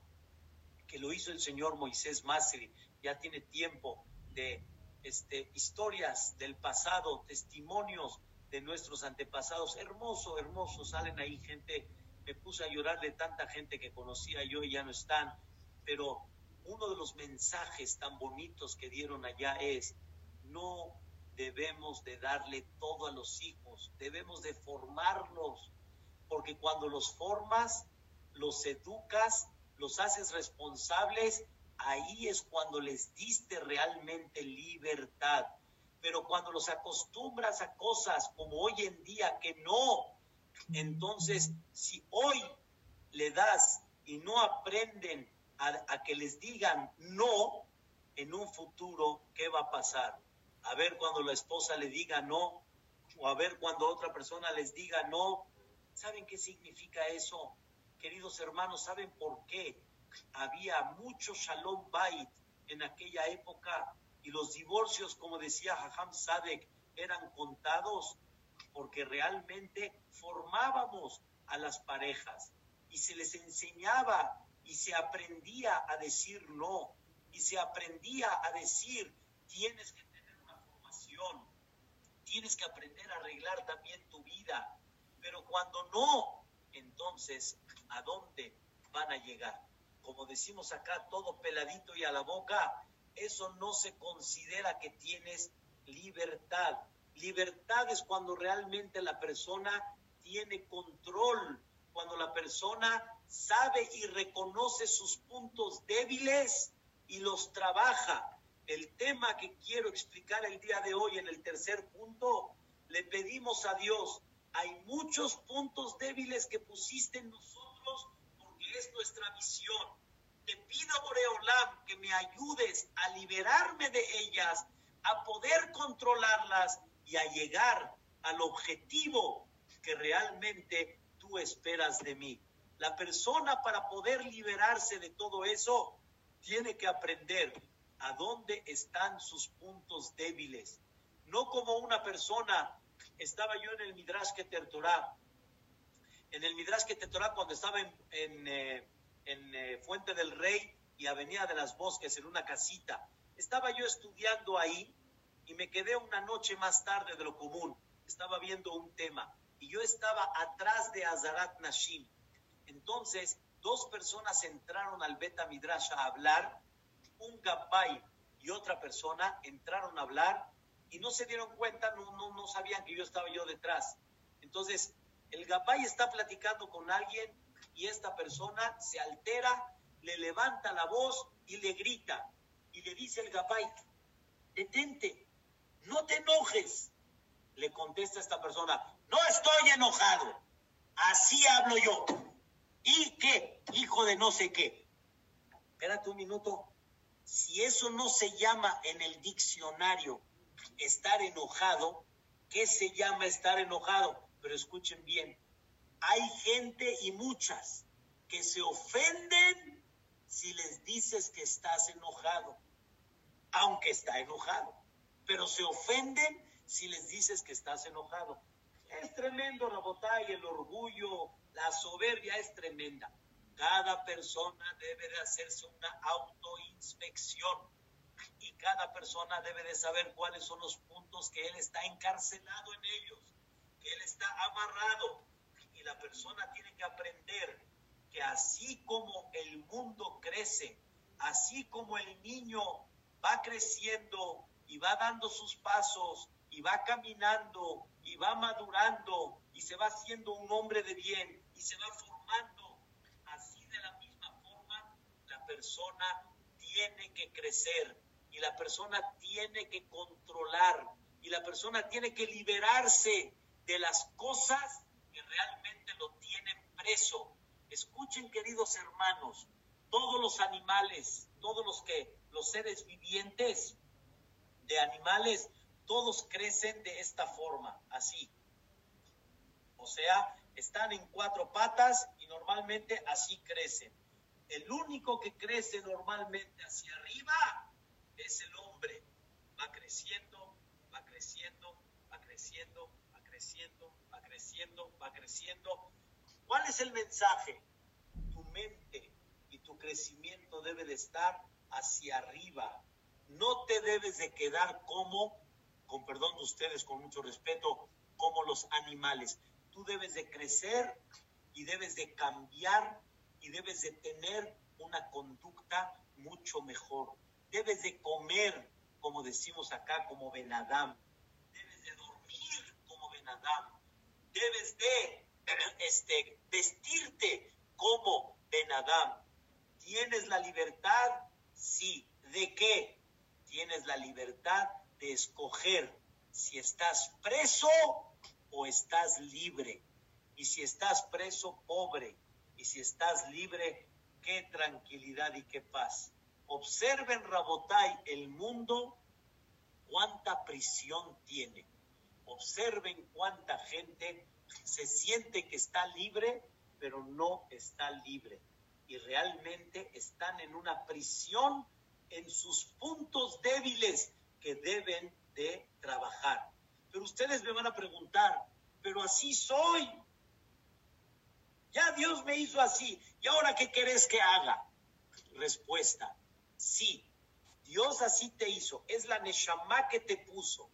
que lo hizo el señor Moisés Masri, ya tiene tiempo de este, historias del pasado, testimonios de nuestros antepasados. Hermoso, hermoso, salen ahí gente, me puse a llorar de tanta gente que conocía yo y ya no están, pero uno de los mensajes tan bonitos que dieron allá es, no debemos de darle todo a los hijos, debemos de formarlos, porque cuando los formas, los educas, los haces responsables, ahí es cuando les diste realmente libertad. Pero cuando los acostumbras a cosas como hoy en día que no, entonces si hoy le das y no aprenden a, que les digan no, en un futuro, ¿qué va a pasar? A ver cuando la esposa le diga no, o a ver cuando otra persona les diga no. ¿Saben qué significa eso? Queridos hermanos, ¿saben por qué? Había mucho shalom bait en aquella época y los divorcios, como decía Hajam Sadek, eran contados porque realmente formábamos a las parejas y se les enseñaba y se aprendía a decir no y se aprendía a decir tienes que tener una formación, tienes que aprender a arreglar también tu vida, pero cuando no, entonces, ¿a dónde van a llegar? Como decimos acá, todo peladito y a la boca, eso no se considera que tienes libertad. Libertad es cuando realmente la persona tiene control, cuando la persona sabe y reconoce sus puntos débiles y los trabaja. El tema que quiero explicar el día de hoy en el tercer punto, le pedimos a Dios, hay muchos puntos débiles que pusiste en nosotros porque es nuestra misión. Te pido, Boreolam, que me ayudes a liberarme de ellas, a poder controlarlas y a llegar al objetivo que realmente tú esperas de mí. La persona para poder liberarse de todo eso tiene que aprender a dónde están sus puntos débiles. No como una persona, estaba yo en el Midrash Keter en el Midrash Keter cuando estaba en, en, eh, eh, Fuente del Rey y Avenida de las Bosques, en una casita. Estaba yo estudiando ahí y me quedé una noche más tarde de lo común. Estaba viendo un tema y yo estaba atrás de Azarat Nashim entonces, dos personas entraron al Beta Midrash a hablar, un Gabay y otra persona entraron a hablar y no se dieron cuenta, no, no, no sabían que yo estaba yo detrás. Entonces, el Gabay está platicando con alguien y esta persona se altera, le levanta la voz y le grita. Y le dice el Gabay, detente, no te enojes. Le contesta esta persona, no estoy enojado, así hablo yo. ¿Y qué? Hijo de no sé qué. Espérate un minuto. Si eso no se llama en el diccionario estar enojado, ¿qué se llama estar enojado? Pero escuchen bien, hay gente y muchas que se ofenden si les dices que estás enojado, aunque está enojado, pero se ofenden si les dices que estás enojado. Es tremendo, la y el orgullo, la soberbia es tremenda. Cada persona debe de hacerse una autoinspección y cada persona debe de saber cuáles son los puntos que él está encarcelado en ellos, que él está amarrado. Y la persona tiene que aprender que así como el mundo crece, así como el niño va creciendo y va dando sus pasos y va caminando y va madurando y se va haciendo un hombre de bien y se va formando. Así de la misma forma, la persona tiene que crecer y la persona tiene que controlar y la persona tiene que liberarse de las cosas que realmente lo tienen preso. Escuchen, queridos hermanos, todos los animales, todos los que los seres vivientes de animales, todos crecen de esta forma, así. O sea, están en cuatro patas y normalmente así crecen. El único que crece normalmente hacia arriba es el hombre. va creciendo, va creciendo, va creciendo, va creciendo, va creciendo, va creciendo. ¿Cuál es el mensaje? Tu mente y tu crecimiento debe de estar hacia arriba. No te debes de quedar como, con perdón de ustedes, con mucho respeto, como los animales. Tú debes de crecer y debes de cambiar y debes de tener una conducta mucho mejor. Debes de comer, como decimos acá, como Benadam. Debes de dormir como Benadam. Debes de *clears throat* este, vestirte como Benadam. ¿Tienes la libertad? Sí. ¿De qué? Tienes la libertad de escoger si estás preso o estás libre. Y si estás preso, pobre. Y si estás libre, qué tranquilidad y qué paz. Observen, Rabotai, el mundo, cuánta prisión tiene. Observen cuánta gente se siente que está libre, pero no está libre. Y realmente están en una prisión en sus puntos débiles que deben de trabajar. Pero ustedes me van a preguntar, pero así soy. Ya Dios me hizo así. ¿Y ahora qué querés que haga? Respuesta, sí. Dios así te hizo. Es la Neshama que te puso.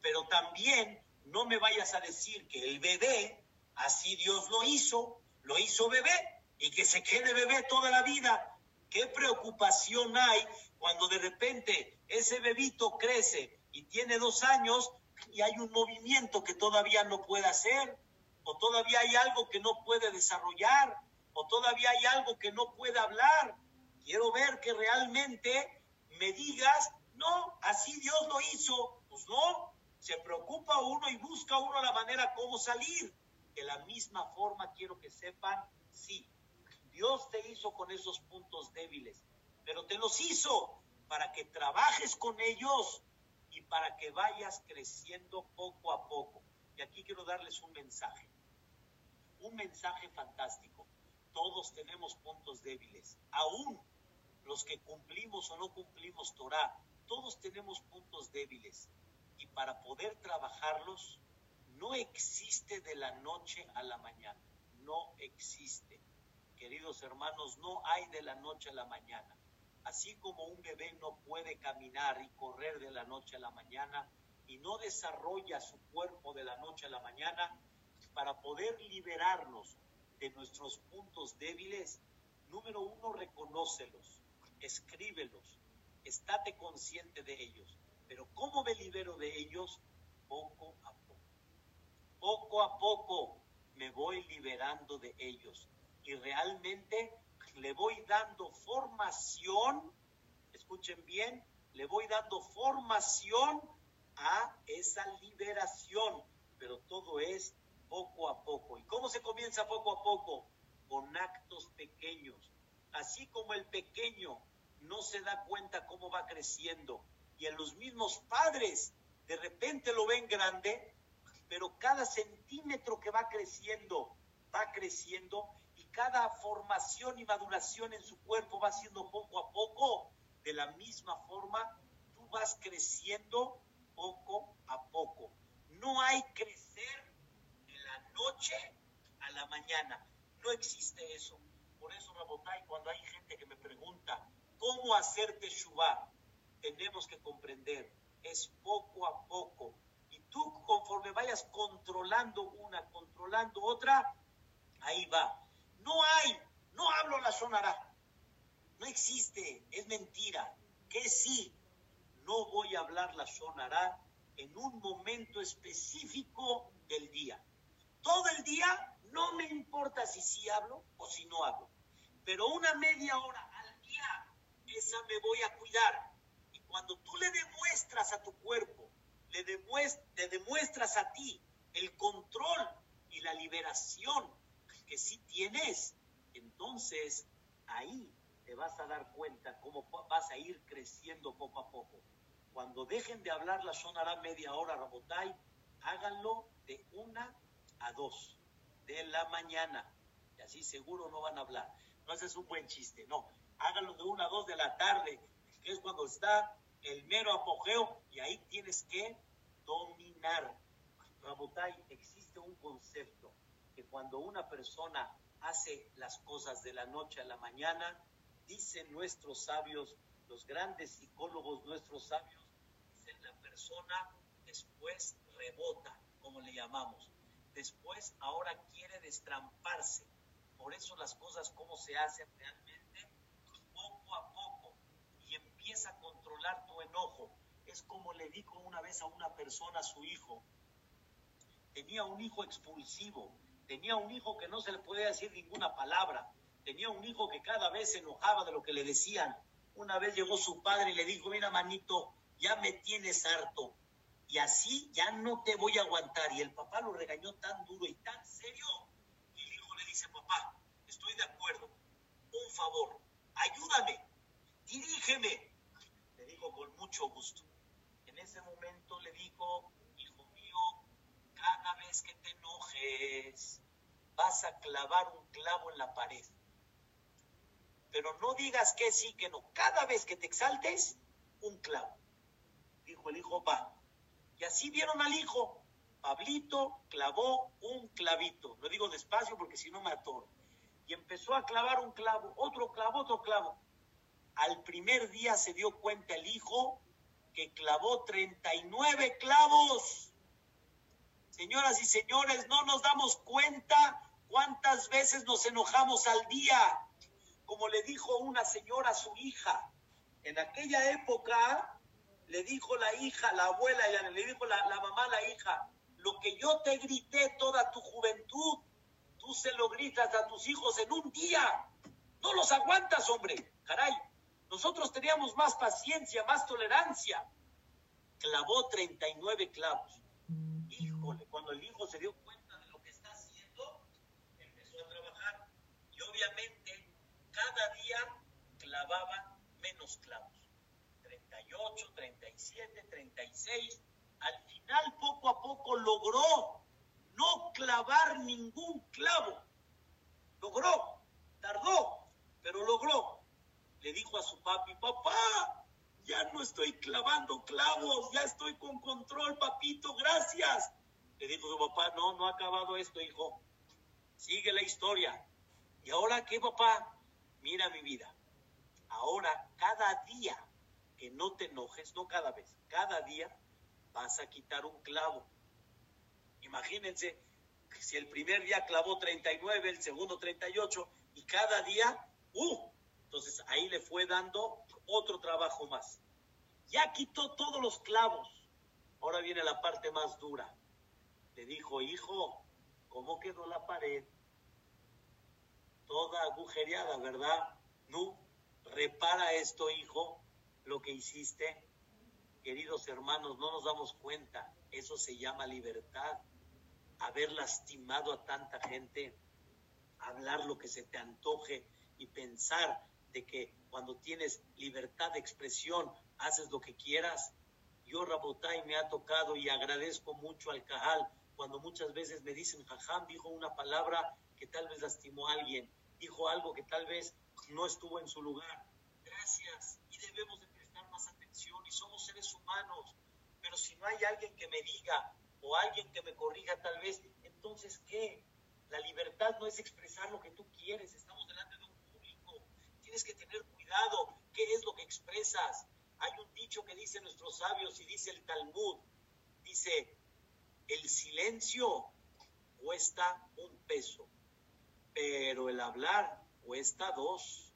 Pero también no me vayas a decir que el bebé, así Dios lo hizo, lo hizo bebé y que se quede bebé toda la vida. ¿Qué preocupación hay cuando de repente ese bebito crece y tiene dos años y hay un movimiento que todavía no puede hacer? o todavía hay algo que no puede desarrollar, o todavía hay algo que no puede hablar. Quiero ver que realmente me digas, no, así Dios lo hizo. Pues no, se preocupa uno y busca uno la manera cómo salir. De la misma forma quiero que sepan, sí, Dios te hizo con esos puntos débiles, pero te los hizo para que trabajes con ellos y para que vayas creciendo poco a poco. Y aquí quiero darles un mensaje un mensaje fantástico. Todos tenemos puntos débiles, aún los que cumplimos o no cumplimos Torah, todos tenemos puntos débiles. Y para poder trabajarlos, no existe de la noche a la mañana, no existe. Queridos hermanos, no hay de la noche a la mañana. Así como un bebé no puede caminar y correr de la noche a la mañana y no desarrolla su cuerpo de la noche a la mañana, para poder liberarnos de nuestros puntos débiles, número uno, reconócelos, escríbelos, estate consciente de ellos. Pero ¿cómo me libero de ellos? Poco a poco. Poco a poco me voy liberando de ellos. Y realmente le voy dando formación, escuchen bien, le voy dando formación a esa liberación. Pero todo es poco a poco. ¿Y cómo se comienza poco a poco? Con actos pequeños. Así como el pequeño no se da cuenta cómo va creciendo y en los mismos padres de repente lo ven grande, pero cada centímetro que va creciendo, va creciendo cada formación y maduración en su cuerpo va siendo poco a poco, de la misma forma tú vas creciendo poco a poco. No hay crecer noche a la mañana. No existe eso. Por eso, Rabotay, cuando hay gente que me pregunta cómo hacer Teshuvah, tenemos que comprender, es poco a poco. Y tú, conforme vayas controlando una, controlando otra, ahí va. No hay, no hablo la sonará. No existe, es mentira. Que sí, no voy a hablar la sonará en un momento específico del día. Todo el día no me importa si sí hablo o si no hablo, pero una media hora al día, esa me voy a cuidar. Y cuando tú le demuestras a tu cuerpo, le, demuestras a ti el control y la liberación que sí tienes, entonces ahí te vas a dar cuenta cómo vas a ir creciendo poco a poco. Cuando dejen de hablar la sonará media hora, Rabotay, háganlo de una a 2 de la mañana. Y así seguro no van a hablar. No, ese es un buen chiste, no. Háganlo de 1 a 2 de la tarde, que es cuando está el mero apogeo, y ahí tienes que dominar. Rabotai, existe un concepto cuando una persona hace las cosas de la noche a la mañana, dicen nuestros sabios, los grandes psicólogos, nuestros sabios, dicen la persona después rebota, como le llamamos. Después ahora quiere destramparse. Por eso las cosas como se hacen realmente poco a poco y empieza a controlar tu enojo. Es como le dijo una vez a una persona, a su hijo, tenía un hijo expulsivo, tenía un hijo que no se le podía decir ninguna palabra, tenía un hijo que cada vez se enojaba de lo que le decían. Una vez llegó su padre y le dijo, mira manito, ya me tienes harto y así ya no te voy a aguantar. Y el papá lo regañó tan duro y tan serio. Y el hijo le dice, papá, estoy de acuerdo, un favor, ayúdame, dirígeme. Le dijo con mucho gusto. En ese momento le dijo, cada vez que te enojes, vas a clavar un clavo en la pared. Pero no digas que sí, que no. Cada vez que te exaltes, un clavo. Dijo el hijo, va. Y así vieron al hijo. Pablito clavó un clavito. Lo digo despacio porque si no me atoro. Y empezó a clavar un clavo, otro clavo, otro clavo. Al primer día se dio cuenta el hijo que clavó 39 clavos. Señoras y señores, no nos damos cuenta cuántas veces nos enojamos al día. Como le dijo una señora a su hija, en aquella época le dijo la hija, la abuela, le dijo la, mamá la hija, lo que yo te grité toda tu juventud, tú se lo gritas a tus hijos en un día. No los aguantas, hombre. Caray, nosotros teníamos más paciencia, más tolerancia. Clavó 39 clavos. Híjole, cuando el hijo se dio cuenta de lo que está haciendo, empezó a trabajar. Y obviamente, cada día clavaba menos clavos. 38, 37, 36. Al final, poco a poco, logró no clavar ningún clavo. Logró, tardó, pero logró. Le dijo a su papi, papá, ya no estoy clavando clavos, ya estoy con control, papito, gracias. Le dijo su papá, no, no ha acabado esto, hijo. Sigue la historia. ¿Y ahora qué, papá? Mira mi vida. Ahora, cada día que no te enojes, no cada vez, cada día vas a quitar un clavo. Imagínense si el primer día clavó 39, el segundo 38 y cada día, ¡uh! Entonces ahí le fue dando otro trabajo más. Ya quitó todos los clavos. Ahora viene la parte más dura. Le dijo, hijo, ¿cómo quedó la pared? Toda agujereada, ¿verdad? No, repara esto, hijo lo que hiciste, queridos hermanos, no nos damos cuenta. Eso se llama libertad. Haber lastimado a tanta gente, hablar lo que se te antoje y pensar de que cuando tienes libertad de expresión, haces lo que quieras. Yo, Rabotay, me ha tocado y agradezco mucho al Cajal cuando muchas veces me dicen, Jajam dijo una palabra que tal vez lastimó a alguien, dijo algo que tal vez no estuvo en su lugar. Gracias. Y debemos de y somos seres humanos. Pero si no hay alguien que me diga o alguien que me corrija tal vez, entonces ¿qué? La libertad no es expresar lo que tú quieres, estamos delante de un público, tienes que tener cuidado, ¿qué es lo que expresas? Hay un dicho que dicen nuestros sabios y dice el Talmud, dice, el silencio cuesta un peso, pero el hablar cuesta dos.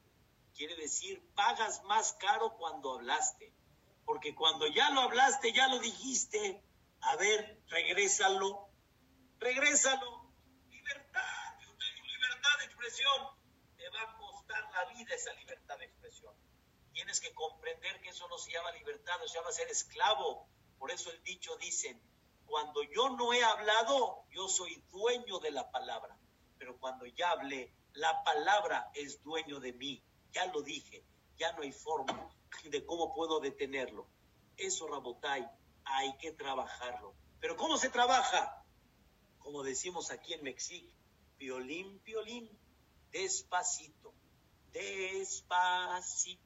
Quiere decir, pagas más caro cuando hablaste porque cuando ya lo hablaste, ya lo dijiste, a ver, regrésalo, regrésalo. Libertad, yo tengo libertad de expresión. Te va a costar la vida esa libertad de expresión. Tienes que comprender que eso no se llama libertad, no se llama ser esclavo. Por eso el dicho dice, cuando yo no he hablado, yo soy dueño de la palabra. Pero cuando ya hablé, la palabra es dueño de mí. Ya lo dije, ya no hay forma de cómo puedo detenerlo. Eso, Rabotai, hay que trabajarlo. Pero ¿cómo se trabaja? Como decimos aquí en México, piolín, piolín, despacito, despacito.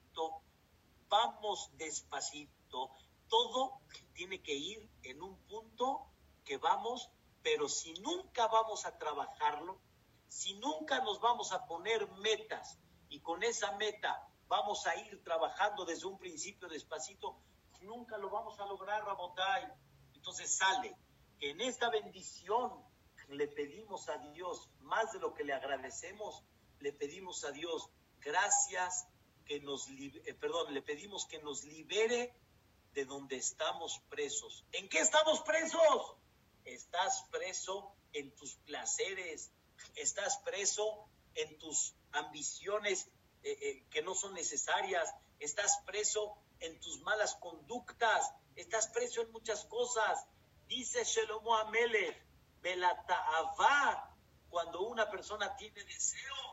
vamos despacito. Todo tiene que ir en un punto que vamos, pero si nunca vamos a trabajarlo, si nunca nos vamos a poner metas y con esa meta vamos a ir trabajando desde un principio despacito, nunca lo vamos a lograr, Rabotay. Entonces sale que en esta bendición le pedimos a Dios más de lo que le agradecemos, le pedimos a Dios gracias que nos eh, perdón, le pedimos que nos libere de donde estamos presos. ¿En qué estamos presos? Estás preso en tus placeres, estás preso en tus ambiciones eh, eh, que no son necesarias, estás preso en tus malas conductas, estás preso en muchas cosas. Dice Shelomo Amelech, Belata'avá, cuando una persona tiene deseo,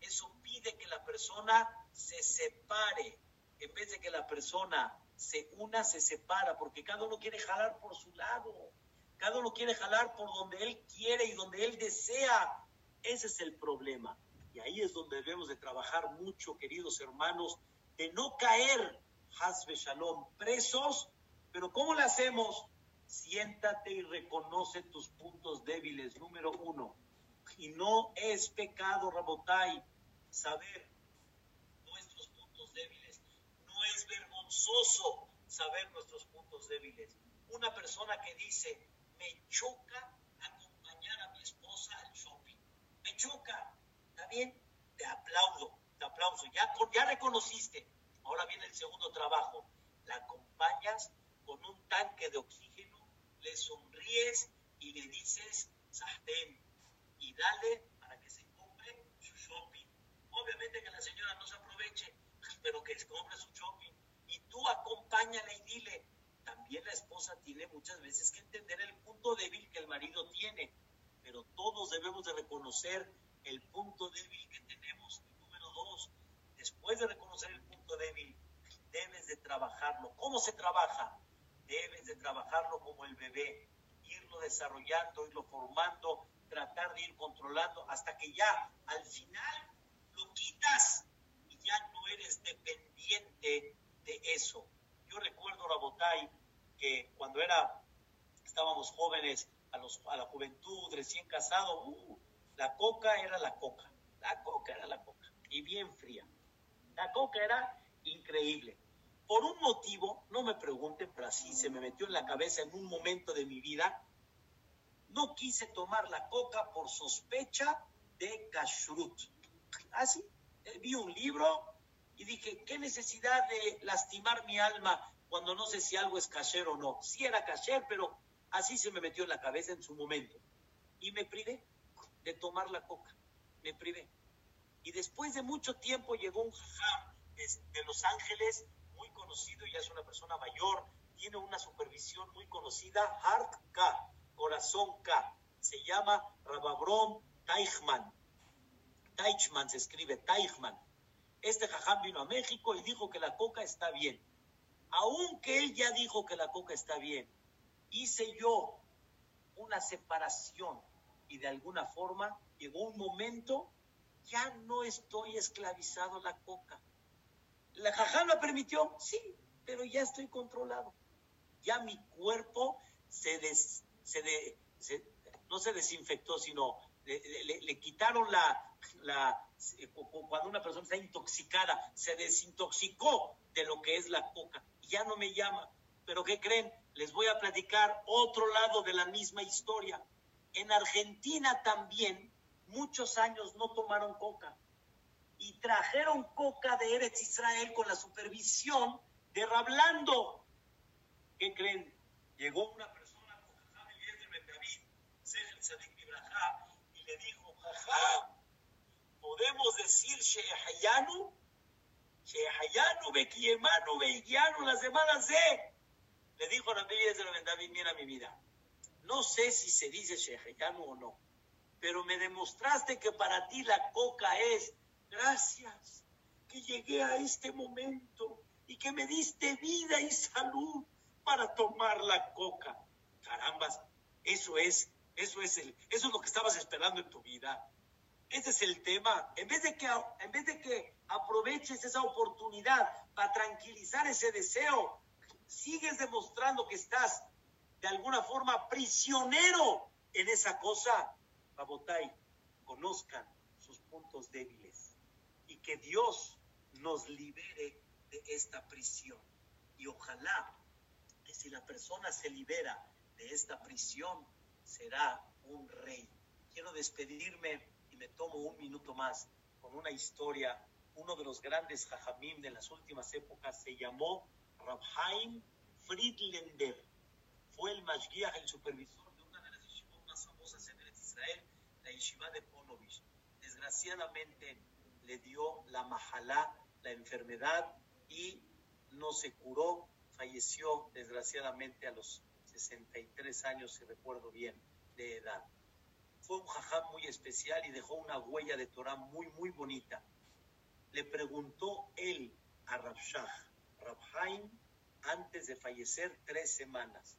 Eso pide que la persona se separe. En vez de que la persona se una, se separa, porque cada uno quiere jalar por su lado. Cada uno quiere jalar por donde él quiere y donde él desea. Ese es el problema. Y ahí es donde debemos de trabajar mucho, queridos hermanos, de no caer, Hasbe Shalom, presos. Pero ¿cómo lo hacemos? Siéntate y reconoce tus puntos débiles, número uno. Y no es pecado, Rabotai, saber nuestros puntos débiles. No es vergonzoso saber nuestros puntos débiles. Una persona que dice, me choca acompañar a mi esposa al shopping. Me choca bien, te aplaudo, te aplauso. Ya, ya reconociste. Ahora viene el segundo trabajo. La acompañas con un tanque de oxígeno, le sonríes y le dices, Sahten, y dale para que se compre su shopping. Obviamente que la señora no se aproveche, pero que compre su shopping. Y tú acompáñale y dile, también la esposa tiene muchas veces que entender el punto débil que el marido tiene, pero todos debemos de reconocer el punto débil que tenemos. Y número dos, después de reconocer el punto débil, debes de trabajarlo. ¿Cómo se trabaja? Debes de trabajarlo como el bebé, irlo desarrollando, irlo formando, tratar de ir controlando hasta que ya al final lo quitas y ya no eres dependiente de eso. Yo recuerdo, Rabotay, que cuando era, estábamos jóvenes, a, los, a la juventud, recién casado, uh, la coca era la coca, la coca era la coca, y bien fría. La coca era increíble. Por un motivo, no me pregunten, pero así se me metió en la cabeza en un momento de mi vida, no quise tomar la coca por sospecha de kashrut. Así, eh, vi un libro y dije, ¿qué necesidad de lastimar mi alma cuando no sé si algo es kasher o no? Sí era kasher, pero así se me metió en la cabeza en su momento. Y me privé de tomar la coca. Me privé. Y después de mucho tiempo llegó un jajam de, Los Ángeles, muy conocido, ya es una persona mayor, tiene una supervisión muy conocida, Heart K, Corazón K. Se llama Rababrom Teichmann. Teichmann se escribe, Teichmann. Este jajam vino a México y dijo que la coca está bien. Aunque él ya dijo que la coca está bien, hice yo una separación y de alguna forma llegó un momento, ya no estoy esclavizado a la coca. ¿La jajá me permitió? Sí, pero ya estoy controlado. Ya mi cuerpo se, des, se, no se desinfectó, sino le, quitaron la, la, cuando una persona está intoxicada, se desintoxicó de lo que es la coca. Ya no me llama. Pero ¿qué creen? Les voy a platicar otro lado de la misma historia. En Argentina también muchos años no tomaron coca y trajeron coca de Eretz Israel con la supervisión de Rablando. ¿Qué creen? Llegó una persona con y le ¿podemos decir Shehayanu? Shehayanu, Bekiemanu, Beigianu, las semanas de... Le dijo Rabbi Eliezer David, mira mi vida, no sé si se dice Shehayanu o no, pero me demostraste que para ti la coca es gracias, que llegué a este momento y que me diste vida y salud para tomar la coca. Carambas, eso es, eso es el, eso es lo que estabas esperando en tu vida. Ese es el tema. En vez de que, en vez de que aproveches esa oportunidad para tranquilizar ese deseo, sigues demostrando que estás de alguna forma prisionero en esa cosa. Babotay, conozcan sus puntos débiles y que Dios nos libere de esta prisión. Y ojalá que si la persona se libera de esta prisión, será un rey. Quiero despedirme me tomo un minuto más con una historia. Uno de los grandes jajamim de las últimas épocas se llamó Rabhaim Friedländer. Fue el Mashgiach, el supervisor de una de las yeshivot más famosas en Israel, la yeshiva de Ponovich. Desgraciadamente le dio la mahalá, la enfermedad, y no se curó. Falleció desgraciadamente a los 63 años, si recuerdo bien, de edad. Fue un jajam muy especial y dejó una huella de Torah muy, muy bonita. Le preguntó él a Rabshah, Rabhaim, antes de fallecer tres semanas,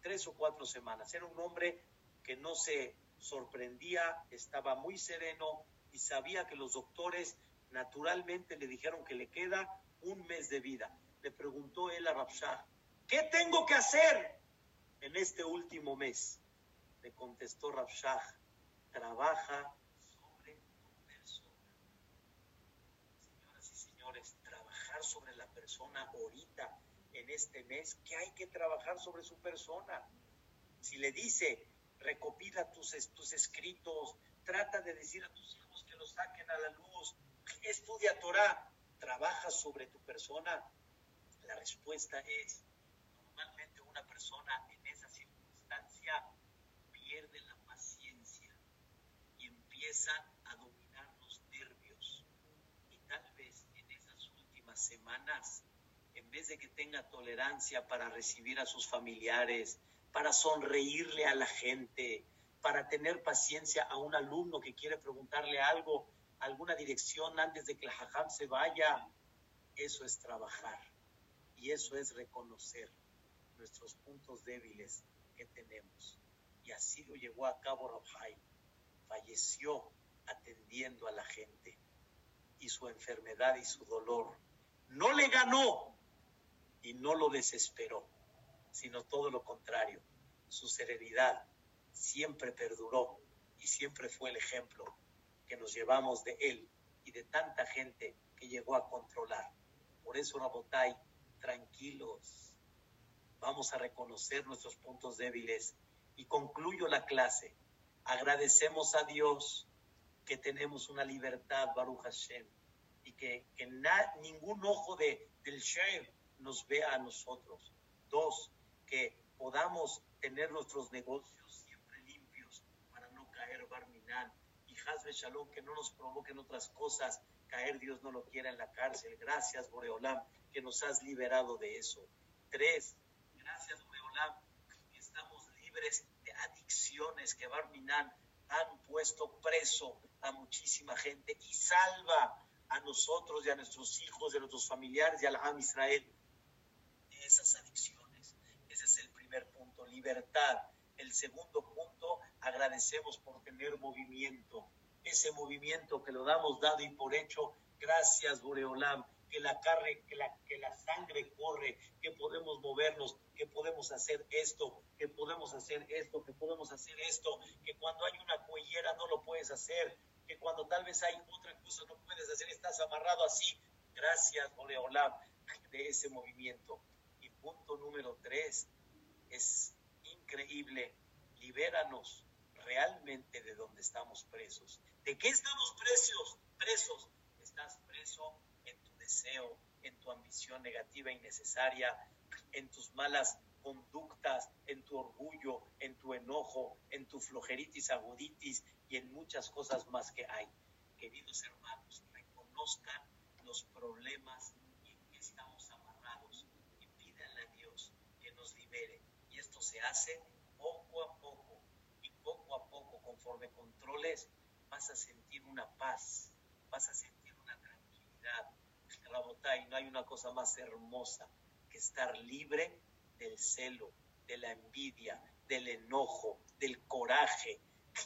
tres o cuatro semanas. Era un hombre que no se sorprendía, estaba muy sereno y sabía que los doctores naturalmente le dijeron que le queda un mes de vida. Le preguntó él a Rabshah, ¿qué tengo que hacer en este último mes? Le contestó Rabshah, trabaja sobre tu persona. Señoras y señores, trabajar sobre la persona ahorita en este mes que hay que trabajar sobre su persona. Si le dice, recopila tus, tus escritos, trata de decir a tus hijos que los saquen a la luz, estudia Torah, trabaja sobre tu persona. La respuesta es, normalmente una persona en esa circunstancia pierde la paciencia y empieza a dominar los nervios. Y tal vez en esas últimas semanas en vez de que tenga tolerancia para recibir a sus familiares, para sonreírle a la gente, para tener paciencia a un alumno que quiere preguntarle algo, alguna dirección antes de que el hajam se vaya, eso es trabajar y eso es reconocer nuestros puntos débiles que tenemos. Y así lo llevó a cabo Rabhai. Falleció atendiendo a la gente y su enfermedad y su dolor no le ganó y no lo desesperó, sino todo lo contrario. Su serenidad siempre perduró y siempre fue el ejemplo que nos llevamos de él y de tanta gente que llegó a controlar. Por eso, Rabotay, tranquilos, vamos a reconocer nuestros puntos débiles y concluyo la clase. Agradecemos a Dios que tenemos una libertad, Baruch Hashem, y que, ningún ojo de, del Shem nos vea a nosotros. Dos, que podamos tener nuestros negocios siempre limpios para no caer barminal. Y Hazbe Shalom, que no nos provoquen otras cosas, caer Dios no lo quiera en la cárcel. Gracias, Boreolam, que nos has liberado de eso. Tres, gracias, Boreolam, que estamos libres de que Barminan han puesto preso a muchísima gente y salva a nosotros y a nuestros hijos, y a nuestros familiares y al Am Israel esas adicciones. Ese es el primer punto, libertad. El segundo punto, agradecemos por tener movimiento. Ese movimiento que lo damos dado y por hecho, gracias Boreolam, que la, carne, que la, que la sangre corre, que podemos movernos, que podemos hacer esto, que podemos hacer esto, que podemos hacer esto, que cuando hay una cuellera no lo puedes hacer, que cuando tal vez hay otra cosa no puedes hacer, estás amarrado así. Gracias, Boreolam, de ese movimiento punto número tres es increíble. Libéranos realmente de donde estamos presos. ¿De qué estamos presos? Presos. Estás preso en tu ambición negativa y necesaria, en tus malas conductas, en tu orgullo, en tu enojo, en tu flojeritis aguditis y en muchas cosas más que hay. Queridos hermanos, reconozcan los problemas se hace poco a poco y poco a poco, conforme controles, vas a sentir una paz, vas a. Rabotay, no hay una cosa más hermosa que estar libre del celo, de la envidia, del enojo, del coraje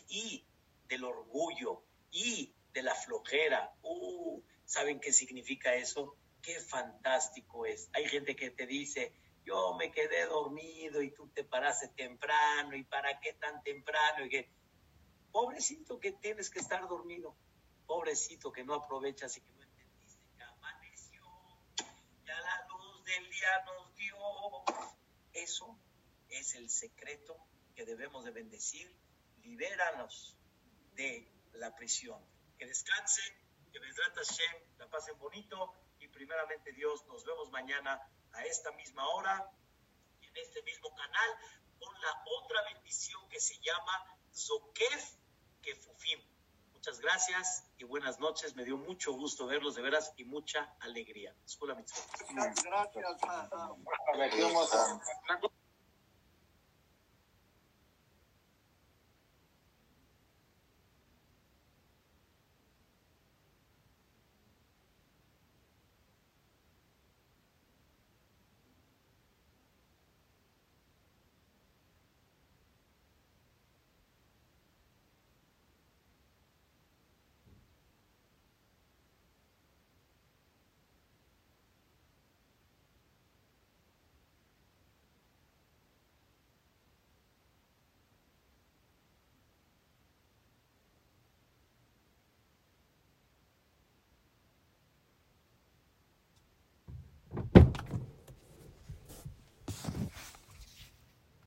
y del orgullo y de la flojera. Uh, ¿Saben qué significa eso? Qué fantástico es. Hay gente que te dice, yo me quedé dormido y tú te paraste temprano y para qué tan temprano y que pobrecito que tienes que estar dormido, pobrecito que no aprovechas entendiste que amaneció, ya la luz del día nos dio. Eso es el secreto que debemos de bendecir. Libéranos de la prisión. Que descansen, que Besrat Hashem la pasen bonito y primeramente Dios, nos vemos mañana a esta misma hora en este mismo canal con la otra bendición que se llama Zokef Kefufim. Muchas gracias y buenas noches. Me dio mucho gusto verlos de veras y mucha alegría. Escuela Muchas gracias.